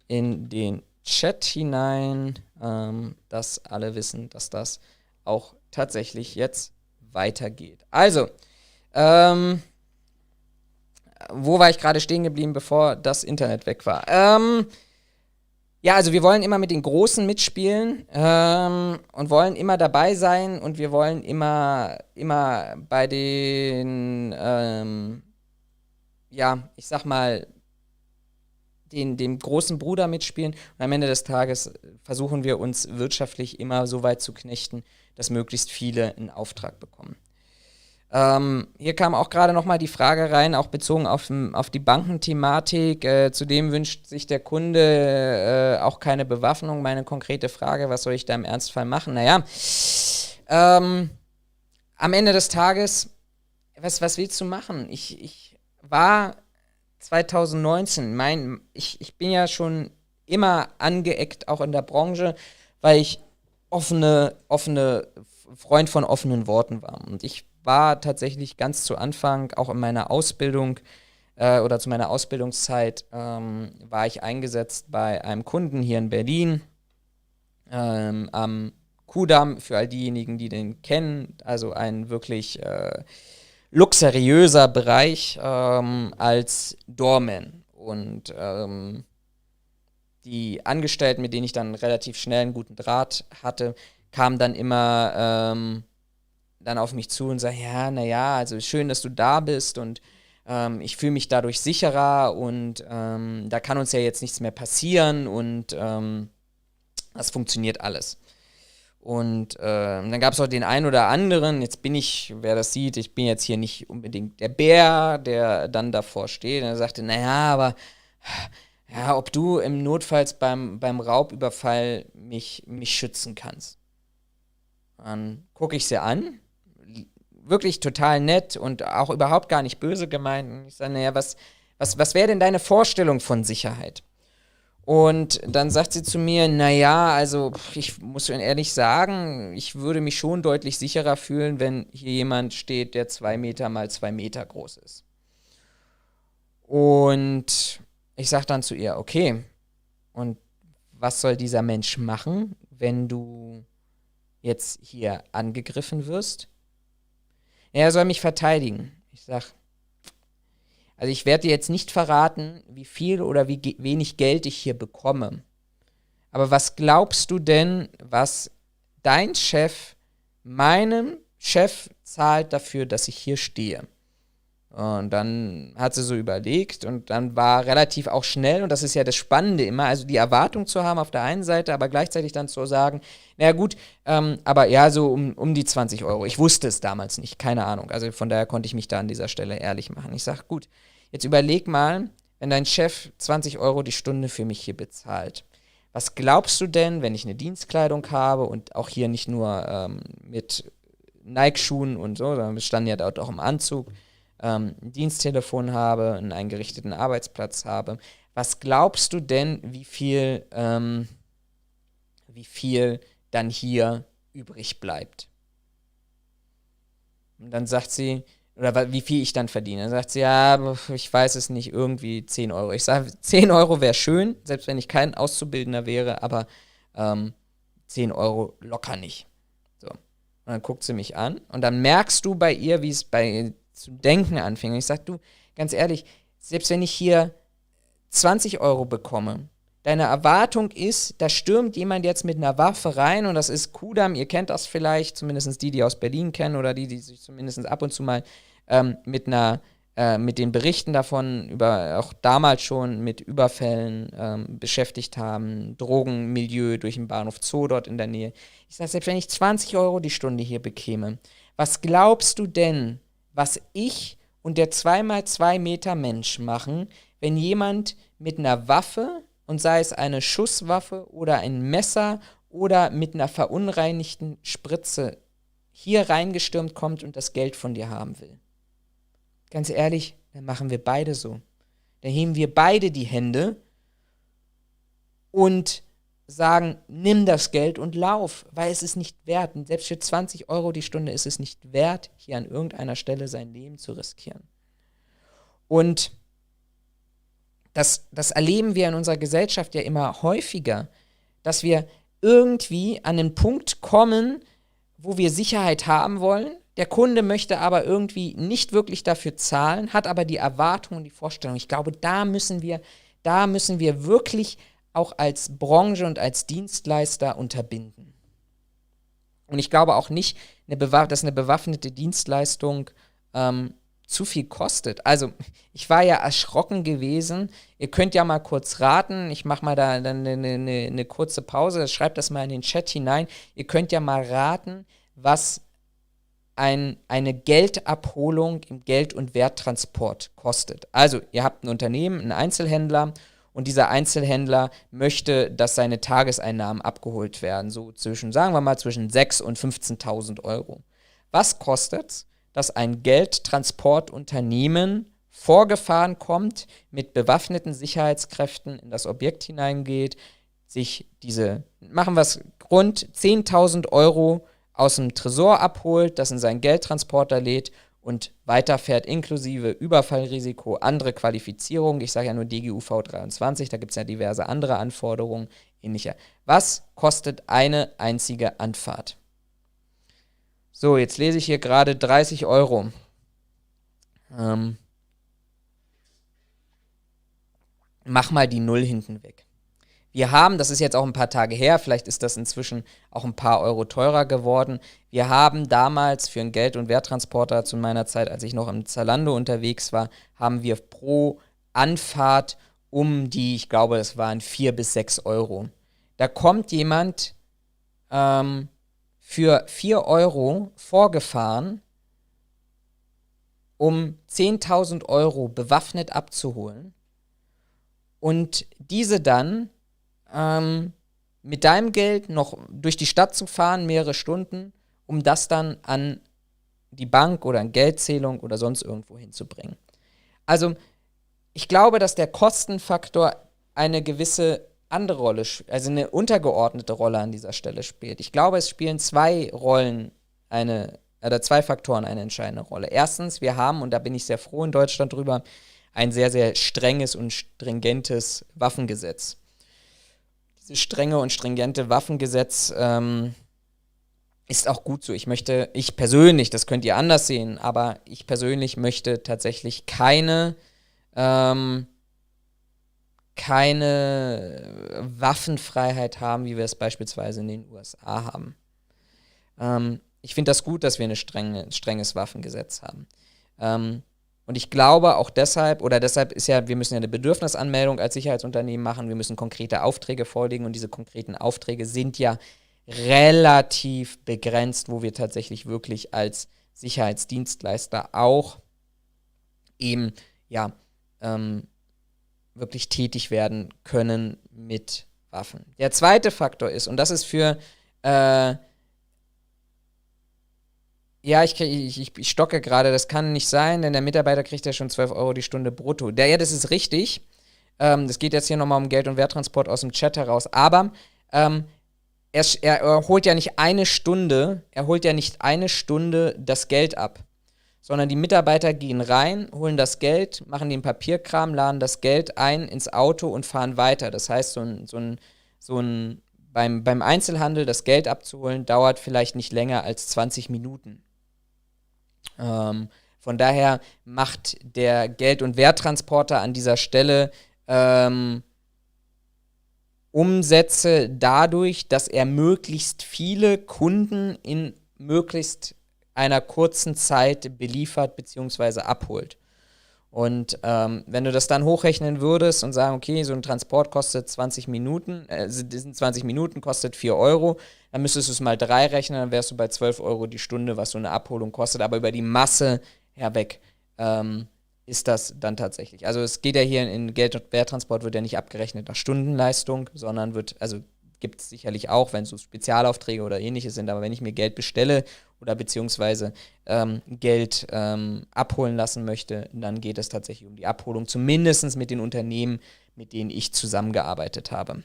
Speaker 1: in den Chat hinein. ähm, dass alle wissen, dass das auch tatsächlich jetzt weitergeht. Also, ähm, wo war ich gerade stehen geblieben, bevor das Internet weg war? Ähm, ja, also wir wollen immer mit den Großen mitspielen ähm, und wollen immer dabei sein und wir wollen immer, immer bei den, ähm, ja, ich sag mal, den, dem großen Bruder mitspielen. Und am Ende des Tages versuchen wir uns wirtschaftlich immer so weit zu knechten, dass möglichst viele einen Auftrag bekommen. Ähm, hier kam auch gerade nochmal die Frage rein, auch bezogen auf, auf die Bankenthematik. Äh, zudem wünscht sich der Kunde äh, auch keine Bewaffnung. Meine konkrete Frage, was soll ich da im Ernstfall machen? Naja, ähm, am Ende des Tages, was, was willst du machen? Ich, ich war 2019, mein, ich, ich bin ja schon immer angeeckt, auch in der Branche, weil ich offene, offene Freund von offenen Worten war. Und ich war tatsächlich ganz zu Anfang, auch in meiner Ausbildung äh, oder zu meiner Ausbildungszeit, ähm, war ich eingesetzt bei einem Kunden hier in Berlin ähm, am Kudamm, für all diejenigen, die den kennen, also ein wirklich äh, luxuriöser Bereich ähm, als Doorman. Und ähm, die Angestellten, mit denen ich dann relativ schnell einen guten Draht hatte, kamen dann immer ähm, dann auf mich zu und sagen, ja, naja, also schön, dass du da bist und ähm, ich fühle mich dadurch sicherer und ähm, da kann uns ja jetzt nichts mehr passieren und ähm, das funktioniert alles. Und äh, dann gab es auch den einen oder anderen, jetzt bin ich, wer das sieht, ich bin jetzt hier nicht unbedingt der Bär, der dann davor steht. Und er sagte, naja, aber ja, ob du im Notfalls beim, beim Raubüberfall mich, mich schützen kannst. Dann gucke ich sie an wirklich total nett und auch überhaupt gar nicht böse gemeint. Ich sage, naja, was, was, was wäre denn deine Vorstellung von Sicherheit? Und dann sagt sie zu mir, naja, also ich muss ehrlich sagen, ich würde mich schon deutlich sicherer fühlen, wenn hier jemand steht, der zwei Meter mal zwei Meter groß ist. Und ich sage dann zu ihr, okay, und was soll dieser Mensch machen, wenn du jetzt hier angegriffen wirst? Er soll mich verteidigen. Ich sag, also ich werde dir jetzt nicht verraten, wie viel oder wie wenig Geld ich hier bekomme. Aber was glaubst du denn, was dein Chef meinem Chef zahlt dafür, dass ich hier stehe? Und dann hat sie so überlegt und dann war relativ auch schnell, und das ist ja das Spannende immer, also die Erwartung zu haben auf der einen Seite, aber gleichzeitig dann zu sagen, naja gut, ähm, aber ja, so um, um die 20 Euro. Ich wusste es damals nicht, keine Ahnung. Also von daher konnte ich mich da an dieser Stelle ehrlich machen. Ich sage, gut, jetzt überleg mal, wenn dein Chef 20 Euro die Stunde für mich hier bezahlt. Was glaubst du denn, wenn ich eine Dienstkleidung habe und auch hier nicht nur ähm, mit Nike-Schuhen und so, sondern wir standen ja dort auch im Anzug, ähm, ein Diensttelefon habe, einen eingerichteten Arbeitsplatz habe. Was glaubst du denn, wie viel, ähm, wie viel dann hier übrig bleibt? Und dann sagt sie, oder wie viel ich dann verdiene. Dann sagt sie, ja, ich weiß es nicht, irgendwie 10 Euro. Ich sage, 10 Euro wäre schön, selbst wenn ich kein Auszubildender wäre, aber ähm, 10 Euro locker nicht. So. Und dann guckt sie mich an und dann merkst du bei ihr, wie es bei zu denken anfing. Und ich sage, du, ganz ehrlich, selbst wenn ich hier 20 Euro bekomme, deine Erwartung ist, da stürmt jemand jetzt mit einer Waffe rein und das ist Kudam, ihr kennt das vielleicht, zumindest die, die aus Berlin kennen oder die, die sich zumindest ab und zu mal ähm, mit einer äh, mit den Berichten davon über auch damals schon mit Überfällen ähm, beschäftigt haben, Drogenmilieu durch den Bahnhof Zoo dort in der Nähe. Ich sage, selbst wenn ich 20 Euro die Stunde hier bekäme, was glaubst du denn, was ich und der 2x2 Meter Mensch machen, wenn jemand mit einer Waffe, und sei es eine Schusswaffe oder ein Messer oder mit einer verunreinigten Spritze hier reingestürmt kommt und das Geld von dir haben will. Ganz ehrlich, dann machen wir beide so. Dann heben wir beide die Hände und sagen, nimm das Geld und lauf, weil es ist nicht wert. Und selbst für 20 Euro die Stunde ist es nicht wert, hier an irgendeiner Stelle sein Leben zu riskieren. Und das, das erleben wir in unserer Gesellschaft ja immer häufiger, dass wir irgendwie an einen Punkt kommen, wo wir Sicherheit haben wollen. Der Kunde möchte aber irgendwie nicht wirklich dafür zahlen, hat aber die Erwartung und die Vorstellung. Ich glaube, da müssen wir, da müssen wir wirklich auch als Branche und als Dienstleister unterbinden. Und ich glaube auch nicht, eine dass eine bewaffnete Dienstleistung ähm, zu viel kostet. Also, ich war ja erschrocken gewesen. Ihr könnt ja mal kurz raten. Ich mache mal da eine, eine, eine kurze Pause. Schreibt das mal in den Chat hinein. Ihr könnt ja mal raten, was ein, eine Geldabholung im Geld- und Werttransport kostet. Also, ihr habt ein Unternehmen, einen Einzelhändler und dieser Einzelhändler möchte, dass seine Tageseinnahmen abgeholt werden. So zwischen, sagen wir mal, zwischen 6.000 und 15.000 Euro. Was kostet es? Dass ein Geldtransportunternehmen vorgefahren kommt, mit bewaffneten Sicherheitskräften in das Objekt hineingeht, sich diese, machen wir es rund 10.000 Euro aus dem Tresor abholt, das in seinen Geldtransporter lädt und weiterfährt, inklusive Überfallrisiko, andere Qualifizierungen. Ich sage ja nur DGUV 23, da gibt es ja diverse andere Anforderungen, ähnlicher. Was kostet eine einzige Anfahrt? So, jetzt lese ich hier gerade 30 Euro. Ähm, mach mal die Null hinten weg. Wir haben, das ist jetzt auch ein paar Tage her, vielleicht ist das inzwischen auch ein paar Euro teurer geworden. Wir haben damals für einen Geld- und Werttransporter zu meiner Zeit, als ich noch im Zalando unterwegs war, haben wir pro Anfahrt um die, ich glaube, das waren vier bis sechs Euro. Da kommt jemand ähm, für 4 Euro vorgefahren, um 10.000 Euro bewaffnet abzuholen und diese dann ähm, mit deinem Geld noch durch die Stadt zu fahren, mehrere Stunden, um das dann an die Bank oder an Geldzählung oder sonst irgendwo hinzubringen. Also ich glaube, dass der Kostenfaktor eine gewisse andere Rolle, also eine untergeordnete Rolle an dieser Stelle spielt. Ich glaube, es spielen zwei Rollen eine, oder zwei Faktoren eine entscheidende Rolle. Erstens, wir haben, und da bin ich sehr froh in Deutschland drüber, ein sehr, sehr strenges und stringentes Waffengesetz. Dieses strenge und stringente Waffengesetz ähm, ist auch gut so. Ich möchte, ich persönlich, das könnt ihr anders sehen, aber ich persönlich möchte tatsächlich keine ähm, keine Waffenfreiheit haben, wie wir es beispielsweise in den USA haben. Ähm, ich finde das gut, dass wir ein strenge, strenges Waffengesetz haben. Ähm, und ich glaube auch deshalb, oder deshalb ist ja, wir müssen ja eine Bedürfnisanmeldung als Sicherheitsunternehmen machen, wir müssen konkrete Aufträge vorlegen und diese konkreten Aufträge sind ja relativ begrenzt, wo wir tatsächlich wirklich als Sicherheitsdienstleister auch eben, ja, ähm, wirklich tätig werden können mit Waffen. Der zweite Faktor ist, und das ist für, äh, ja, ich, ich, ich, stocke gerade, das kann nicht sein, denn der Mitarbeiter kriegt ja schon 12 Euro die Stunde brutto. Der, ja, das ist richtig. Ähm, das geht jetzt hier nochmal um Geld- und Werttransport aus dem Chat heraus. Aber ähm, er, er holt ja nicht eine Stunde, er holt ja nicht eine Stunde das Geld ab sondern die Mitarbeiter gehen rein, holen das Geld, machen den Papierkram, laden das Geld ein ins Auto und fahren weiter. Das heißt, so ein, so ein, so ein beim, beim Einzelhandel das Geld abzuholen, dauert vielleicht nicht länger als 20 Minuten. Ähm, von daher macht der Geld- und Werttransporter an dieser Stelle ähm, Umsätze dadurch, dass er möglichst viele Kunden in möglichst einer kurzen Zeit beliefert bzw. abholt. Und ähm, wenn du das dann hochrechnen würdest und sagen, okay, so ein Transport kostet 20 Minuten, äh, sind 20 Minuten, kostet 4 Euro, dann müsstest du es mal drei rechnen, dann wärst du bei 12 Euro die Stunde, was so eine Abholung kostet. Aber über die Masse herweg ähm, ist das dann tatsächlich. Also es geht ja hier in Geld- und Werttransport, wird ja nicht abgerechnet nach Stundenleistung, sondern wird, also gibt es sicherlich auch, wenn es so Spezialaufträge oder ähnliches sind, aber wenn ich mir Geld bestelle oder beziehungsweise ähm, Geld ähm, abholen lassen möchte, dann geht es tatsächlich um die Abholung, zumindest mit den Unternehmen, mit denen ich zusammengearbeitet habe.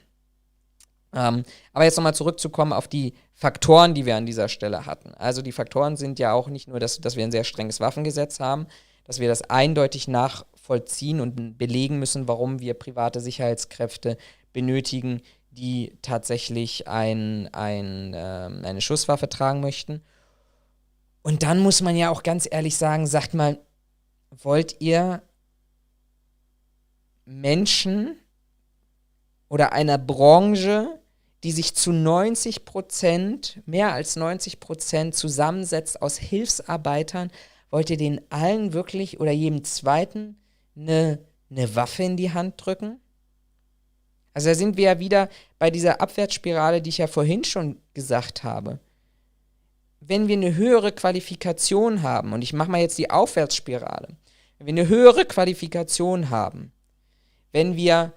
Speaker 1: Ähm, aber jetzt nochmal zurückzukommen auf die Faktoren, die wir an dieser Stelle hatten. Also die Faktoren sind ja auch nicht nur, dass, dass wir ein sehr strenges Waffengesetz haben, dass wir das eindeutig nachvollziehen und belegen müssen, warum wir private Sicherheitskräfte benötigen, die tatsächlich ein, ein, äh, eine Schusswaffe tragen möchten. Und dann muss man ja auch ganz ehrlich sagen, sagt mal, wollt ihr Menschen oder einer Branche, die sich zu 90 Prozent, mehr als 90 Prozent zusammensetzt aus Hilfsarbeitern, wollt ihr den allen wirklich oder jedem zweiten eine, eine Waffe in die Hand drücken? Also da sind wir ja wieder bei dieser Abwärtsspirale, die ich ja vorhin schon gesagt habe. Wenn wir eine höhere Qualifikation haben, und ich mache mal jetzt die Aufwärtsspirale, wenn wir eine höhere Qualifikation haben, wenn wir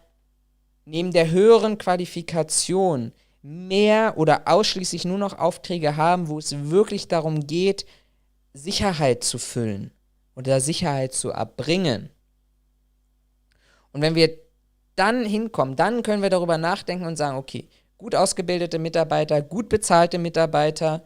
Speaker 1: neben der höheren Qualifikation mehr oder ausschließlich nur noch Aufträge haben, wo es wirklich darum geht, Sicherheit zu füllen oder Sicherheit zu erbringen. Und wenn wir dann hinkommen, dann können wir darüber nachdenken und sagen, okay, gut ausgebildete Mitarbeiter, gut bezahlte Mitarbeiter,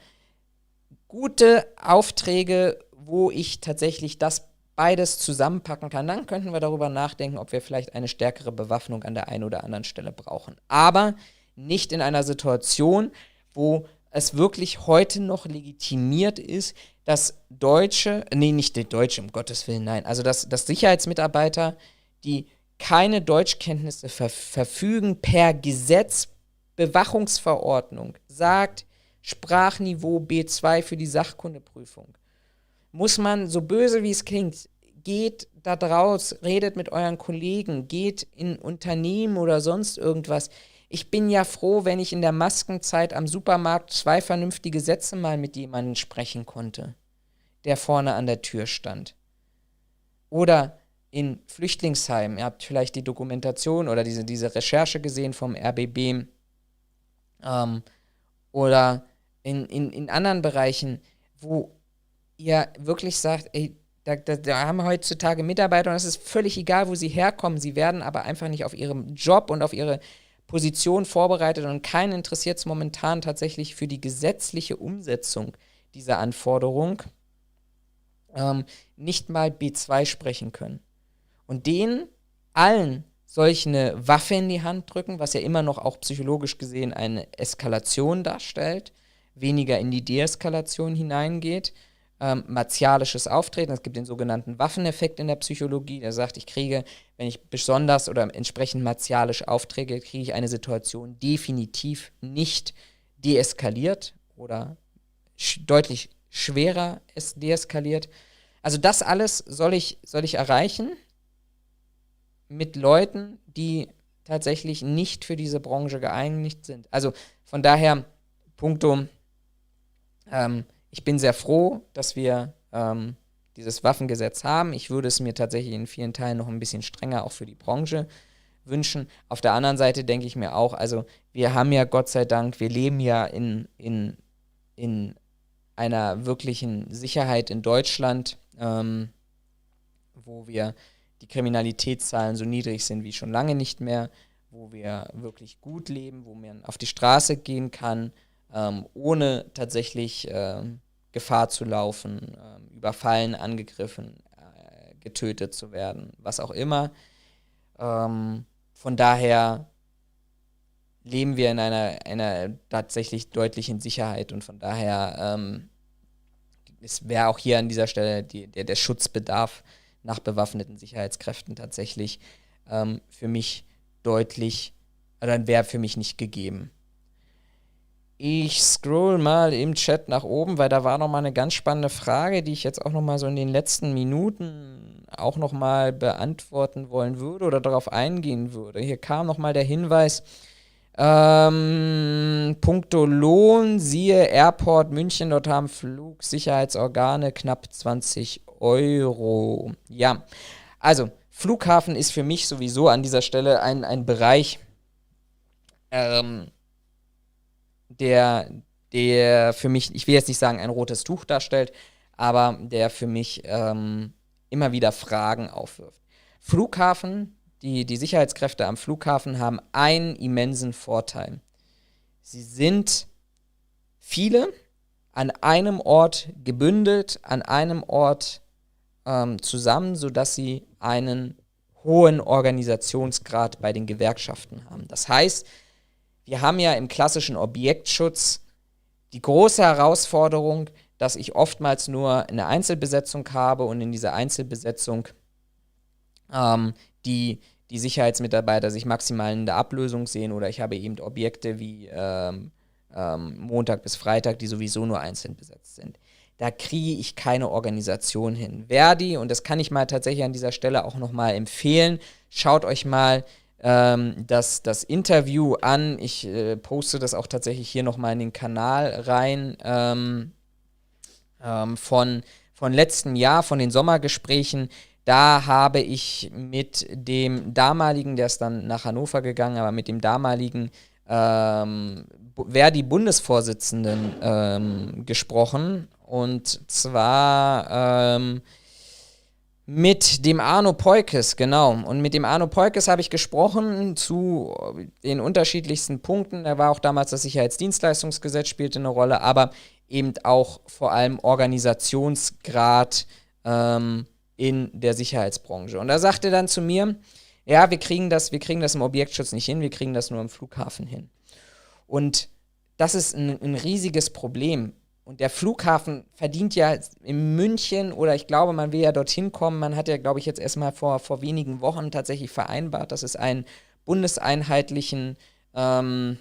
Speaker 1: gute Aufträge, wo ich tatsächlich das beides zusammenpacken kann, dann könnten wir darüber nachdenken, ob wir vielleicht eine stärkere Bewaffnung an der einen oder anderen Stelle brauchen. Aber nicht in einer Situation, wo es wirklich heute noch legitimiert ist, dass Deutsche, nee, nicht die Deutsche, um Gottes Willen, nein, also dass, dass Sicherheitsmitarbeiter, die keine Deutschkenntnisse ver verfügen, per Gesetz, Bewachungsverordnung, sagt Sprachniveau B2 für die Sachkundeprüfung muss man, so böse wie es klingt, geht da draus, redet mit euren Kollegen, geht in Unternehmen oder sonst irgendwas. Ich bin ja froh, wenn ich in der Maskenzeit am Supermarkt zwei vernünftige Sätze mal mit jemandem sprechen konnte, der vorne an der Tür stand. Oder in Flüchtlingsheimen, ihr habt vielleicht die Dokumentation oder diese, diese Recherche gesehen vom RBB ähm, oder in, in, in anderen Bereichen, wo ihr wirklich sagt, ey, da, da, da, haben heutzutage Mitarbeiter und es ist völlig egal, wo sie herkommen. Sie werden aber einfach nicht auf ihrem Job und auf ihre Position vorbereitet und keinen interessiert es momentan tatsächlich für die gesetzliche Umsetzung dieser Anforderung ähm, nicht mal B2 sprechen können. Und denen allen solch eine Waffe in die Hand drücken, was ja immer noch auch psychologisch gesehen eine Eskalation darstellt, weniger in die Deeskalation hineingeht ähm, martialisches Auftreten. Es gibt den sogenannten Waffeneffekt in der Psychologie, der sagt, ich kriege, wenn ich besonders oder entsprechend martialisch auftrete, kriege ich eine Situation definitiv nicht deeskaliert oder sch deutlich schwerer es deeskaliert. Also das alles soll ich, soll ich erreichen mit Leuten, die tatsächlich nicht für diese Branche geeinigt sind. Also von daher, Punktum, ähm, ich bin sehr froh, dass wir ähm, dieses Waffengesetz haben. Ich würde es mir tatsächlich in vielen Teilen noch ein bisschen strenger auch für die Branche wünschen. Auf der anderen Seite denke ich mir auch, also wir haben ja Gott sei Dank, wir leben ja in, in, in einer wirklichen Sicherheit in Deutschland, ähm, wo wir die Kriminalitätszahlen so niedrig sind wie schon lange nicht mehr, wo wir wirklich gut leben, wo man auf die Straße gehen kann, ähm, ohne tatsächlich ähm, Gefahr zu laufen, äh, überfallen, angegriffen, äh, getötet zu werden, was auch immer. Ähm, von daher leben wir in einer, einer tatsächlich deutlichen Sicherheit und von daher ähm, es wäre auch hier an dieser Stelle die, der, der Schutzbedarf nach bewaffneten Sicherheitskräften tatsächlich ähm, für mich deutlich, oder wäre für mich nicht gegeben. Ich scroll mal im Chat nach oben, weil da war noch mal eine ganz spannende Frage, die ich jetzt auch noch mal so in den letzten Minuten auch noch mal beantworten wollen würde oder darauf eingehen würde. Hier kam noch mal der Hinweis, ähm, puncto Lohn, siehe Airport München, dort haben Flugsicherheitsorgane knapp 20 Euro. Ja, also Flughafen ist für mich sowieso an dieser Stelle ein, ein Bereich, ähm, der, der für mich, ich will jetzt nicht sagen, ein rotes Tuch darstellt, aber der für mich ähm, immer wieder Fragen aufwirft. Flughafen, die, die Sicherheitskräfte am Flughafen haben einen immensen Vorteil. Sie sind viele an einem Ort gebündelt, an einem Ort ähm, zusammen, sodass sie einen hohen Organisationsgrad bei den Gewerkschaften haben. Das heißt, wir haben ja im klassischen Objektschutz die große Herausforderung, dass ich oftmals nur eine Einzelbesetzung habe und in dieser Einzelbesetzung ähm, die, die Sicherheitsmitarbeiter sich maximal in der Ablösung sehen oder ich habe eben Objekte wie ähm, ähm, Montag bis Freitag, die sowieso nur einzeln besetzt sind. Da kriege ich keine Organisation hin. Verdi, und das kann ich mal tatsächlich an dieser Stelle auch nochmal empfehlen, schaut euch mal ähm, das, das Interview an. Ich äh, poste das auch tatsächlich hier nochmal in den Kanal rein ähm, ähm, von, von letztem Jahr, von den Sommergesprächen. Da habe ich mit dem damaligen, der ist dann nach Hannover gegangen, aber mit dem damaligen ähm, Verdi-Bundesvorsitzenden ähm, gesprochen. Und zwar ähm, mit dem Arno Peukes, genau. Und mit dem Arno Peukes habe ich gesprochen zu den unterschiedlichsten Punkten. Da war auch damals das Sicherheitsdienstleistungsgesetz spielte eine Rolle, aber eben auch vor allem Organisationsgrad ähm, in der Sicherheitsbranche. Und da sagte dann zu mir, ja, wir kriegen das, wir kriegen das im Objektschutz nicht hin, wir kriegen das nur im Flughafen hin. Und das ist ein, ein riesiges Problem. Und der Flughafen verdient ja in München oder ich glaube, man will ja dorthin kommen. Man hat ja, glaube ich, jetzt erstmal vor, vor wenigen Wochen tatsächlich vereinbart, dass es einen bundeseinheitlichen ähm,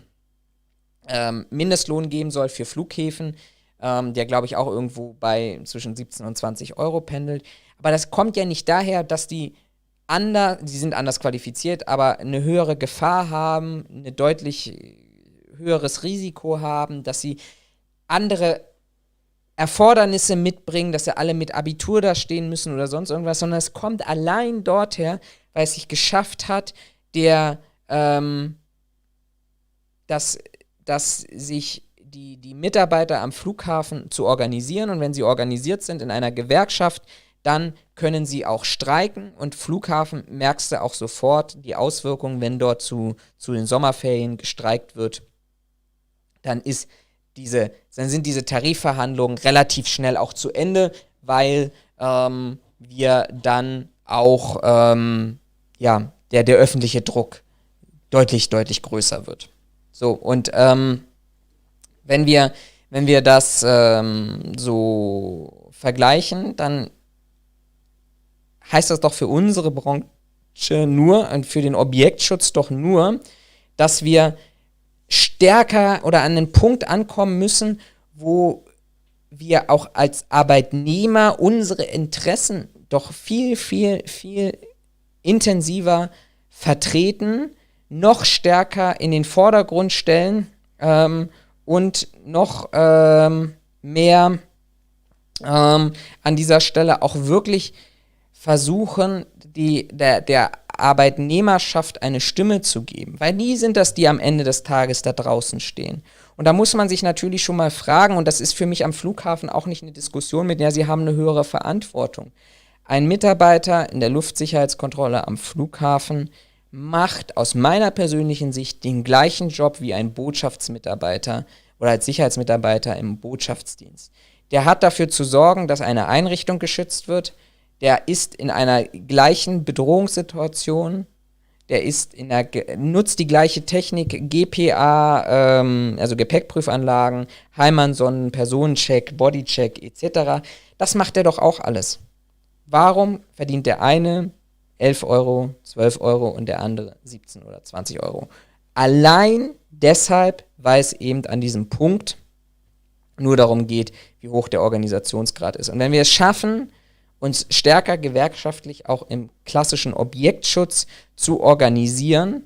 Speaker 1: ähm, Mindestlohn geben soll für Flughäfen, ähm, der, glaube ich, auch irgendwo bei zwischen 17 und 20 Euro pendelt. Aber das kommt ja nicht daher, dass die anders, die sind anders qualifiziert, aber eine höhere Gefahr haben, ein deutlich höheres Risiko haben, dass sie andere Erfordernisse mitbringen, dass sie alle mit Abitur da stehen müssen oder sonst irgendwas, sondern es kommt allein dorther, weil es sich geschafft hat, der, ähm, dass, dass sich die, die Mitarbeiter am Flughafen zu organisieren und wenn sie organisiert sind in einer Gewerkschaft, dann können sie auch streiken und Flughafen merkst du auch sofort die Auswirkungen, wenn dort zu, zu den Sommerferien gestreikt wird, dann ist diese, dann sind diese Tarifverhandlungen relativ schnell auch zu Ende, weil ähm, wir dann auch ähm, ja, der, der öffentliche Druck deutlich, deutlich größer wird. So, und ähm, wenn wir, wenn wir das ähm, so vergleichen, dann heißt das doch für unsere Branche nur und für den Objektschutz doch nur, dass wir stärker oder an einen Punkt ankommen müssen, wo wir auch als Arbeitnehmer unsere Interessen doch viel, viel, viel intensiver vertreten, noch stärker in den Vordergrund stellen ähm, und noch ähm, mehr ähm, an dieser Stelle auch wirklich versuchen, die, der, der Arbeitnehmerschaft eine Stimme zu geben, weil die sind das, die am Ende des Tages da draußen stehen. Und da muss man sich natürlich schon mal fragen, und das ist für mich am Flughafen auch nicht eine Diskussion mit, ja, sie haben eine höhere Verantwortung. Ein Mitarbeiter in der Luftsicherheitskontrolle am Flughafen macht aus meiner persönlichen Sicht den gleichen Job wie ein Botschaftsmitarbeiter oder als Sicherheitsmitarbeiter im Botschaftsdienst. Der hat dafür zu sorgen, dass eine Einrichtung geschützt wird, der ist in einer gleichen Bedrohungssituation, der ist in der, nutzt die gleiche Technik, GPA, ähm, also Gepäckprüfanlagen, Heimansonnen, Personencheck, Bodycheck etc. Das macht er doch auch alles. Warum verdient der eine 11 Euro, 12 Euro und der andere 17 oder 20 Euro? Allein deshalb, weil es eben an diesem Punkt nur darum geht, wie hoch der Organisationsgrad ist. Und wenn wir es schaffen, uns stärker gewerkschaftlich auch im klassischen Objektschutz zu organisieren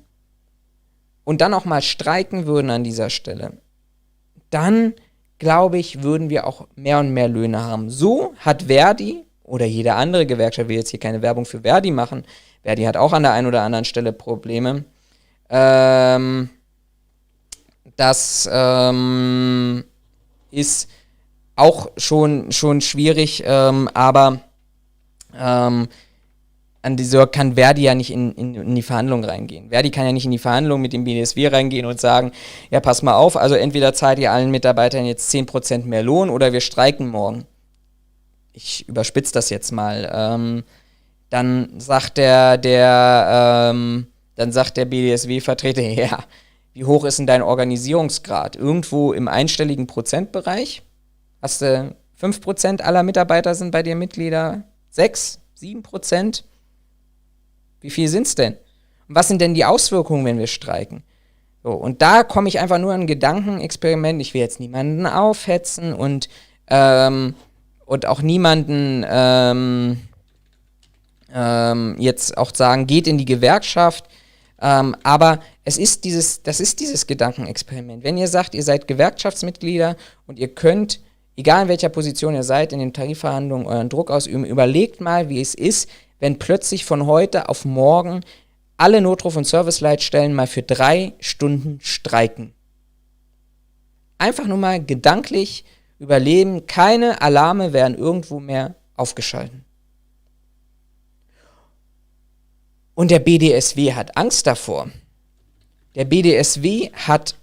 Speaker 1: und dann auch mal streiken würden an dieser Stelle, dann glaube ich, würden wir auch mehr und mehr Löhne haben. So hat Verdi oder jede andere Gewerkschaft, will jetzt hier keine Werbung für Verdi machen, Verdi hat auch an der einen oder anderen Stelle Probleme, ähm, das ähm, ist auch schon, schon schwierig, ähm, aber ähm, an dieser kann Verdi ja nicht in, in, in, die Verhandlung reingehen. Verdi kann ja nicht in die Verhandlung mit dem BDSW reingehen und sagen, ja, pass mal auf, also entweder zahlt ihr allen Mitarbeitern jetzt 10% mehr Lohn oder wir streiken morgen. Ich überspitze das jetzt mal. Ähm, dann sagt der, der, ähm, dann sagt der BDSW-Vertreter, ja, Wie hoch ist denn dein Organisierungsgrad? Irgendwo im einstelligen Prozentbereich? Hast du 5% aller Mitarbeiter sind bei dir Mitglieder? 6? 7%? Wie viel sind es denn? Und was sind denn die Auswirkungen, wenn wir streiken? So, und da komme ich einfach nur an ein Gedankenexperiment. Ich will jetzt niemanden aufhetzen und, ähm, und auch niemanden ähm, ähm, jetzt auch sagen, geht in die Gewerkschaft. Ähm, aber es ist dieses, das ist dieses Gedankenexperiment. Wenn ihr sagt, ihr seid Gewerkschaftsmitglieder und ihr könnt, egal in welcher Position ihr seid, in den Tarifverhandlungen euren Druck ausüben, überlegt mal, wie es ist, wenn plötzlich von heute auf morgen alle Notruf- und Serviceleitstellen mal für drei Stunden streiken. Einfach nur mal gedanklich überleben, keine Alarme werden irgendwo mehr aufgeschalten. Und der BDSW hat Angst davor. Der BDSW hat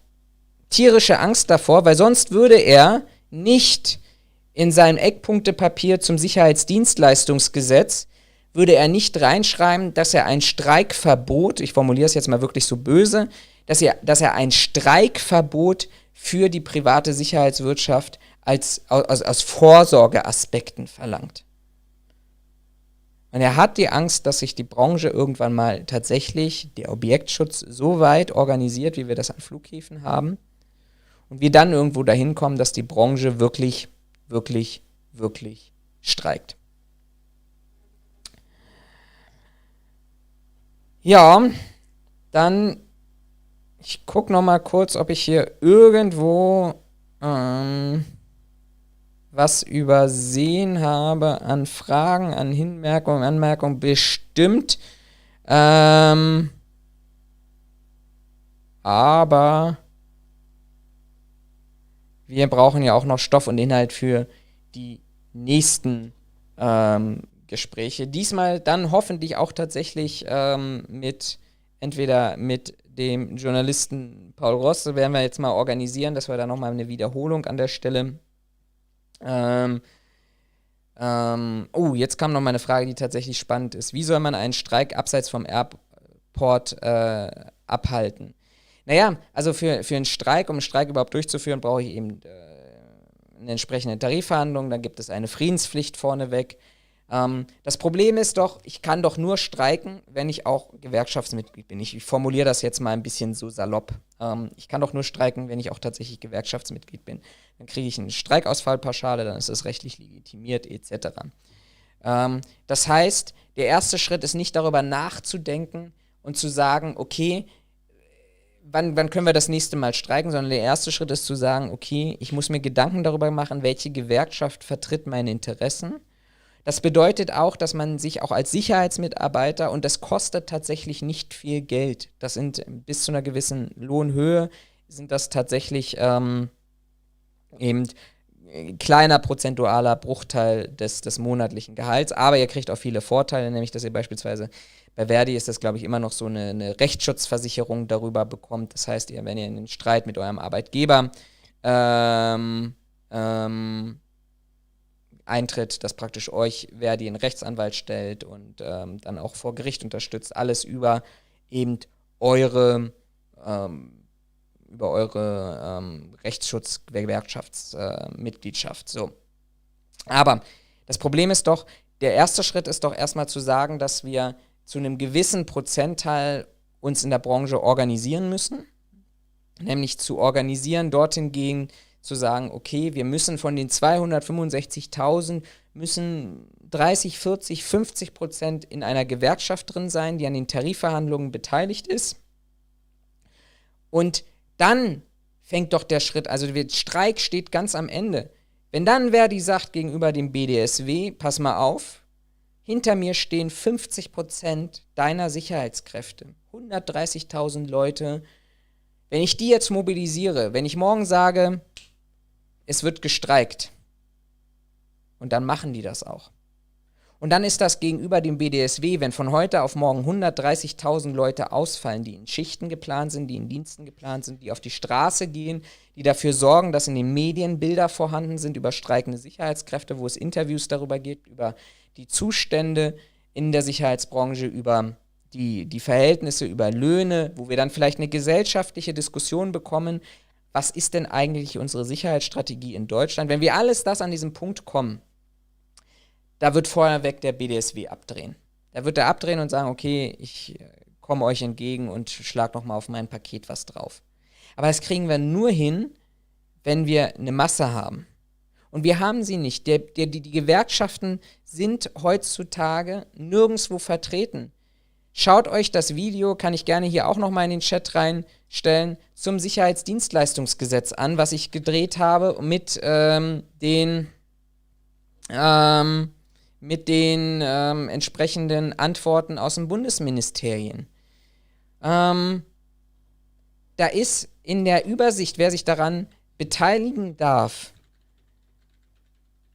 Speaker 1: tierische Angst davor, weil sonst würde er nicht in seinem Eckpunktepapier zum Sicherheitsdienstleistungsgesetz würde er nicht reinschreiben, dass er ein Streikverbot, ich formuliere es jetzt mal wirklich so böse, dass er, dass er ein Streikverbot für die private Sicherheitswirtschaft als, aus, aus Vorsorgeaspekten verlangt. Und er hat die Angst, dass sich die Branche irgendwann mal tatsächlich, der Objektschutz so weit organisiert, wie wir das an Flughäfen haben, und wir dann irgendwo dahin kommen, dass die Branche wirklich, wirklich, wirklich streikt. Ja, dann, ich gucke noch mal kurz, ob ich hier irgendwo ähm, was übersehen habe an Fragen, an Hinmerkungen, Anmerkungen. Bestimmt. Ähm, aber wir brauchen ja auch noch Stoff und Inhalt für die nächsten ähm, Gespräche. Diesmal dann hoffentlich auch tatsächlich ähm, mit entweder mit dem Journalisten Paul Ross, werden wir jetzt mal organisieren, dass wir da nochmal eine Wiederholung an der Stelle. Ähm, ähm, oh, jetzt kam noch mal eine Frage, die tatsächlich spannend ist. Wie soll man einen Streik abseits vom Airport äh, abhalten? Naja, also für, für einen Streik, um einen Streik überhaupt durchzuführen, brauche ich eben äh, eine entsprechende Tarifverhandlung, dann gibt es eine Friedenspflicht vorneweg. Ähm, das Problem ist doch, ich kann doch nur streiken, wenn ich auch Gewerkschaftsmitglied bin. Ich, ich formuliere das jetzt mal ein bisschen so salopp. Ähm, ich kann doch nur streiken, wenn ich auch tatsächlich Gewerkschaftsmitglied bin. Dann kriege ich eine Streikausfallpauschale, dann ist es rechtlich legitimiert etc. Ähm, das heißt, der erste Schritt ist nicht darüber nachzudenken und zu sagen, okay, wann, wann können wir das nächste Mal streiken, sondern der erste Schritt ist zu sagen, okay, ich muss mir Gedanken darüber machen, welche Gewerkschaft vertritt meine Interessen. Das bedeutet auch, dass man sich auch als Sicherheitsmitarbeiter, und das kostet tatsächlich nicht viel Geld, das sind bis zu einer gewissen Lohnhöhe, sind das tatsächlich ähm, eben kleiner prozentualer Bruchteil des, des monatlichen Gehalts, aber ihr kriegt auch viele Vorteile, nämlich dass ihr beispielsweise bei Verdi ist das, glaube ich, immer noch so eine, eine, Rechtsschutzversicherung darüber bekommt. Das heißt, ihr, wenn ihr in den Streit mit eurem Arbeitgeber ähm, ähm, eintritt, dass praktisch euch Verdi einen Rechtsanwalt stellt und ähm, dann auch vor Gericht unterstützt. Alles über eben eure, ähm, über eure ähm, Rechtsschutz-Gewerkschaftsmitgliedschaft. Äh, so. Aber das Problem ist doch, der erste Schritt ist doch erstmal zu sagen, dass wir zu einem gewissen Prozentteil uns in der Branche organisieren müssen. Nämlich zu organisieren, dorthin gehen, zu sagen, okay, wir müssen von den 265.000 müssen 30, 40, 50 Prozent in einer Gewerkschaft drin sein, die an den Tarifverhandlungen beteiligt ist. Und dann fängt doch der Schritt, also der Streik steht ganz am Ende. Wenn dann Verdi sagt gegenüber dem BDSW, pass mal auf, hinter mir stehen 50 Prozent deiner Sicherheitskräfte, 130.000 Leute. Wenn ich die jetzt mobilisiere, wenn ich morgen sage, es wird gestreikt. Und dann machen die das auch. Und dann ist das gegenüber dem BDSW, wenn von heute auf morgen 130.000 Leute ausfallen, die in Schichten geplant sind, die in Diensten geplant sind, die auf die Straße gehen, die dafür sorgen, dass in den Medien Bilder vorhanden sind über streikende Sicherheitskräfte, wo es Interviews darüber gibt, über die Zustände in der Sicherheitsbranche, über die, die Verhältnisse, über Löhne, wo wir dann vielleicht eine gesellschaftliche Diskussion bekommen, was ist denn eigentlich unsere Sicherheitsstrategie in Deutschland? Wenn wir alles das an diesem Punkt kommen, da wird vorneweg der BDSW abdrehen. Da wird er abdrehen und sagen, okay, ich äh, komme euch entgegen und schlag noch mal auf mein Paket was drauf. Aber das kriegen wir nur hin, wenn wir eine Masse haben. Und wir haben sie nicht. Der, der, die, die Gewerkschaften sind heutzutage nirgendwo vertreten. Schaut euch das Video, kann ich gerne hier auch nochmal in den Chat reinstellen, zum Sicherheitsdienstleistungsgesetz an, was ich gedreht habe mit ähm, den, ähm, mit den ähm, entsprechenden Antworten aus dem Bundesministerien. Ähm, da ist in der Übersicht, wer sich daran beteiligen darf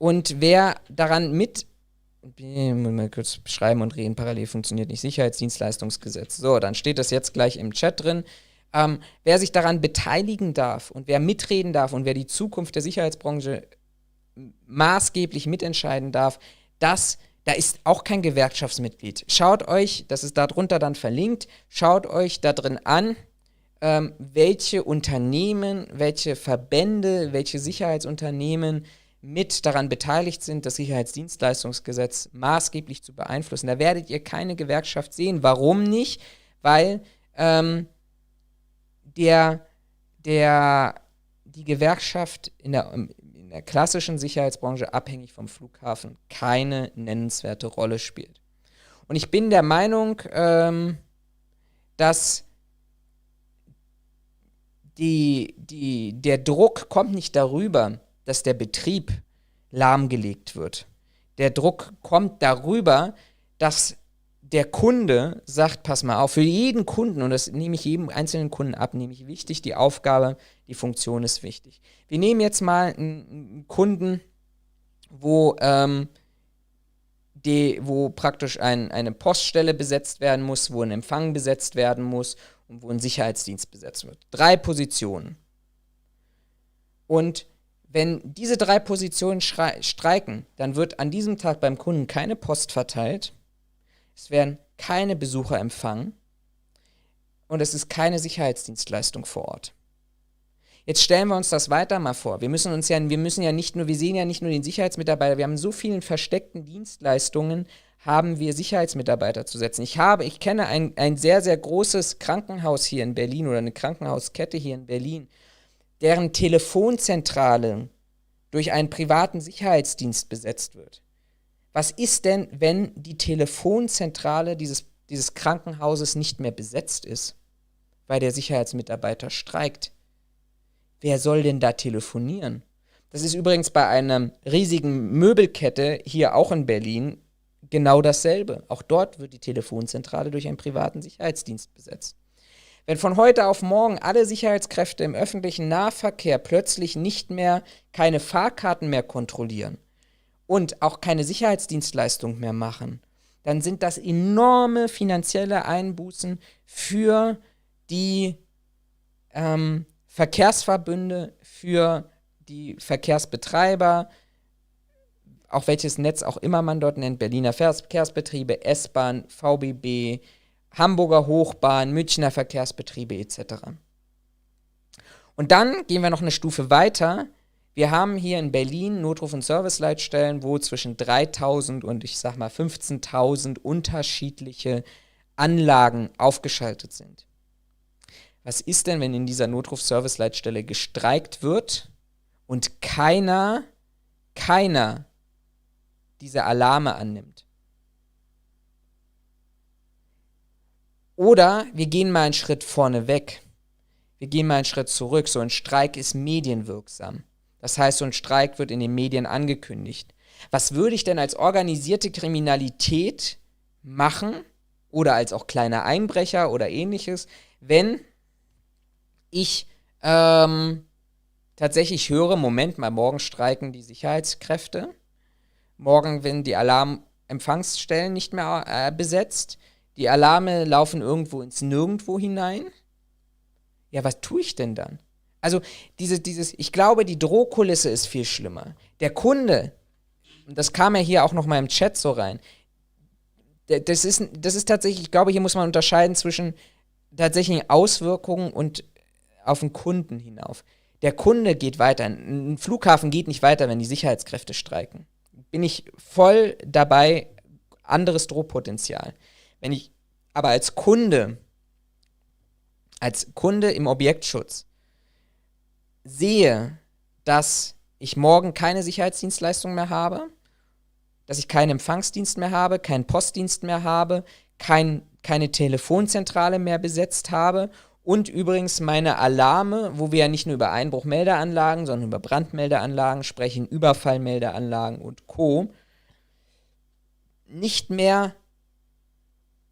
Speaker 1: und wer daran mit muss mal kurz beschreiben und reden, parallel funktioniert nicht. Sicherheitsdienstleistungsgesetz. So, dann steht das jetzt gleich im Chat drin. Ähm, wer sich daran beteiligen darf und wer mitreden darf und wer die Zukunft der Sicherheitsbranche maßgeblich mitentscheiden darf, das, da ist auch kein Gewerkschaftsmitglied. Schaut euch, das ist darunter dann verlinkt, schaut euch da drin an, ähm, welche Unternehmen, welche Verbände, welche Sicherheitsunternehmen mit daran beteiligt sind, das Sicherheitsdienstleistungsgesetz maßgeblich zu beeinflussen. Da werdet ihr keine Gewerkschaft sehen. Warum nicht? Weil ähm, der, der, die Gewerkschaft in der, in der klassischen Sicherheitsbranche abhängig vom Flughafen keine nennenswerte Rolle spielt. Und ich bin der Meinung, ähm, dass die, die, der Druck kommt nicht darüber, dass der Betrieb lahmgelegt wird. Der Druck kommt darüber, dass der Kunde sagt, pass mal auf, für jeden Kunden, und das nehme ich jedem einzelnen Kunden ab, nehme ich wichtig, die Aufgabe, die Funktion ist wichtig. Wir nehmen jetzt mal einen Kunden, wo, ähm, die, wo praktisch ein, eine Poststelle besetzt werden muss, wo ein Empfang besetzt werden muss und wo ein Sicherheitsdienst besetzt wird. Drei Positionen. Und wenn diese drei Positionen streiken, dann wird an diesem Tag beim Kunden keine Post verteilt, es werden keine Besucher empfangen und es ist keine Sicherheitsdienstleistung vor Ort. Jetzt stellen wir uns das weiter mal vor. Wir müssen uns ja, wir müssen ja nicht nur, wir sehen ja nicht nur den Sicherheitsmitarbeiter, wir haben so vielen versteckten Dienstleistungen, haben wir Sicherheitsmitarbeiter zu setzen. Ich habe, ich kenne ein, ein sehr, sehr großes Krankenhaus hier in Berlin oder eine Krankenhauskette hier in Berlin deren Telefonzentrale durch einen privaten Sicherheitsdienst besetzt wird. Was ist denn, wenn die Telefonzentrale dieses, dieses Krankenhauses nicht mehr besetzt ist, weil der Sicherheitsmitarbeiter streikt? Wer soll denn da telefonieren? Das ist übrigens bei einer riesigen Möbelkette hier auch in Berlin genau dasselbe. Auch dort wird die Telefonzentrale durch einen privaten Sicherheitsdienst besetzt. Wenn von heute auf morgen alle Sicherheitskräfte im öffentlichen Nahverkehr plötzlich nicht mehr keine Fahrkarten mehr kontrollieren und auch keine Sicherheitsdienstleistung mehr machen, dann sind das enorme finanzielle Einbußen für die ähm, Verkehrsverbünde, für die Verkehrsbetreiber, auch welches Netz auch immer man dort nennt, Berliner Verkehrsbetriebe, S-Bahn, VBB, Hamburger Hochbahn, Münchner Verkehrsbetriebe etc. Und dann gehen wir noch eine Stufe weiter. Wir haben hier in Berlin Notruf- und Serviceleitstellen, wo zwischen 3000 und ich sag mal 15.000 unterschiedliche Anlagen aufgeschaltet sind. Was ist denn, wenn in dieser Notruf-Serviceleitstelle gestreikt wird und keiner, keiner diese Alarme annimmt? Oder wir gehen mal einen Schritt vorne weg. Wir gehen mal einen Schritt zurück. So ein Streik ist medienwirksam. Das heißt, so ein Streik wird in den Medien angekündigt. Was würde ich denn als organisierte Kriminalität machen oder als auch kleiner Einbrecher oder ähnliches, wenn ich ähm, tatsächlich höre, Moment mal, morgen streiken die Sicherheitskräfte, morgen werden die Alarmempfangsstellen nicht mehr äh, besetzt, die Alarme laufen irgendwo ins Nirgendwo hinein. Ja, was tue ich denn dann? Also, diese, dieses, ich glaube, die Drohkulisse ist viel schlimmer. Der Kunde, und das kam ja hier auch noch mal im Chat so rein, das ist, das ist tatsächlich, ich glaube, hier muss man unterscheiden zwischen tatsächlichen Auswirkungen und auf den Kunden hinauf. Der Kunde geht weiter. Ein Flughafen geht nicht weiter, wenn die Sicherheitskräfte streiken. Bin ich voll dabei, anderes Drohpotenzial. Wenn ich aber als Kunde, als Kunde im Objektschutz sehe, dass ich morgen keine Sicherheitsdienstleistung mehr habe, dass ich keinen Empfangsdienst mehr habe, keinen Postdienst mehr habe, kein, keine Telefonzentrale mehr besetzt habe und übrigens meine Alarme, wo wir ja nicht nur über Einbruchmeldeanlagen, sondern über Brandmeldeanlagen sprechen, Überfallmeldeanlagen und Co., nicht mehr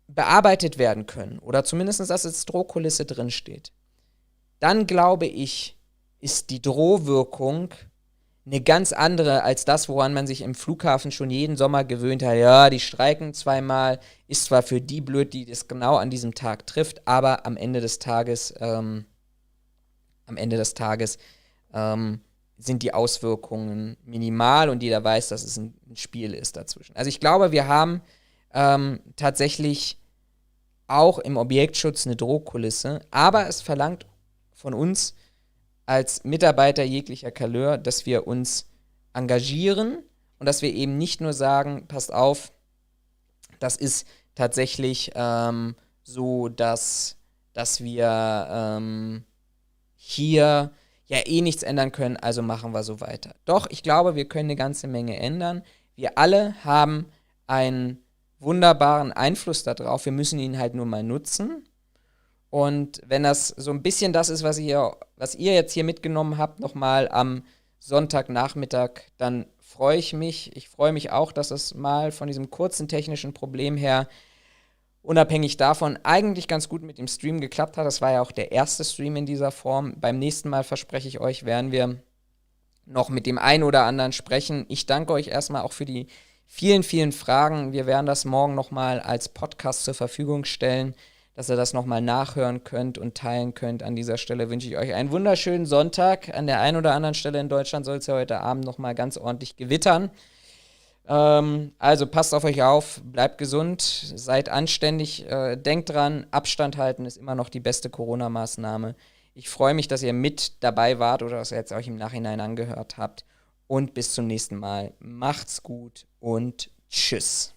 Speaker 1: bearbeitet werden können oder zumindest, dass als Drohkulisse drinsteht, dann glaube ich, ist die Drohwirkung eine ganz andere als das, woran man sich im Flughafen schon jeden Sommer gewöhnt hat. Ja, die streiken zweimal, ist zwar für die blöd, die das genau an diesem Tag trifft, aber am Ende des Tages, ähm, am Ende des Tages ähm, sind die Auswirkungen minimal und jeder weiß, dass es ein Spiel ist dazwischen. Also ich glaube, wir haben ähm, tatsächlich auch im Objektschutz eine Drohkulisse, aber es verlangt von uns als Mitarbeiter jeglicher Couleur, dass wir uns engagieren und dass wir eben nicht nur sagen, passt auf, das ist tatsächlich ähm, so, dass, dass wir ähm, hier ja eh nichts ändern können, also machen wir so weiter. Doch, ich glaube, wir können eine ganze Menge ändern. Wir alle haben einen wunderbaren Einfluss darauf. Wir müssen ihn halt nur mal nutzen. Und wenn das so ein bisschen das ist, was ihr, was ihr jetzt hier mitgenommen habt, nochmal am Sonntagnachmittag, dann freue ich mich. Ich freue mich auch, dass es mal von diesem kurzen technischen Problem her unabhängig davon eigentlich ganz gut mit dem Stream geklappt hat. Das war ja auch der erste Stream in dieser Form. Beim nächsten Mal verspreche ich euch, werden wir noch mit dem einen oder anderen sprechen. Ich danke euch erstmal auch für die vielen, vielen Fragen. Wir werden das morgen nochmal als Podcast zur Verfügung stellen dass ihr das nochmal nachhören könnt und teilen könnt. An dieser Stelle wünsche ich euch einen wunderschönen Sonntag. An der einen oder anderen Stelle in Deutschland soll es ja heute Abend nochmal ganz ordentlich gewittern. Ähm, also passt auf euch auf, bleibt gesund, seid anständig, äh, denkt dran, Abstand halten ist immer noch die beste Corona-Maßnahme. Ich freue mich, dass ihr mit dabei wart oder dass ihr jetzt euch im Nachhinein angehört habt. Und bis zum nächsten Mal. Macht's gut und tschüss.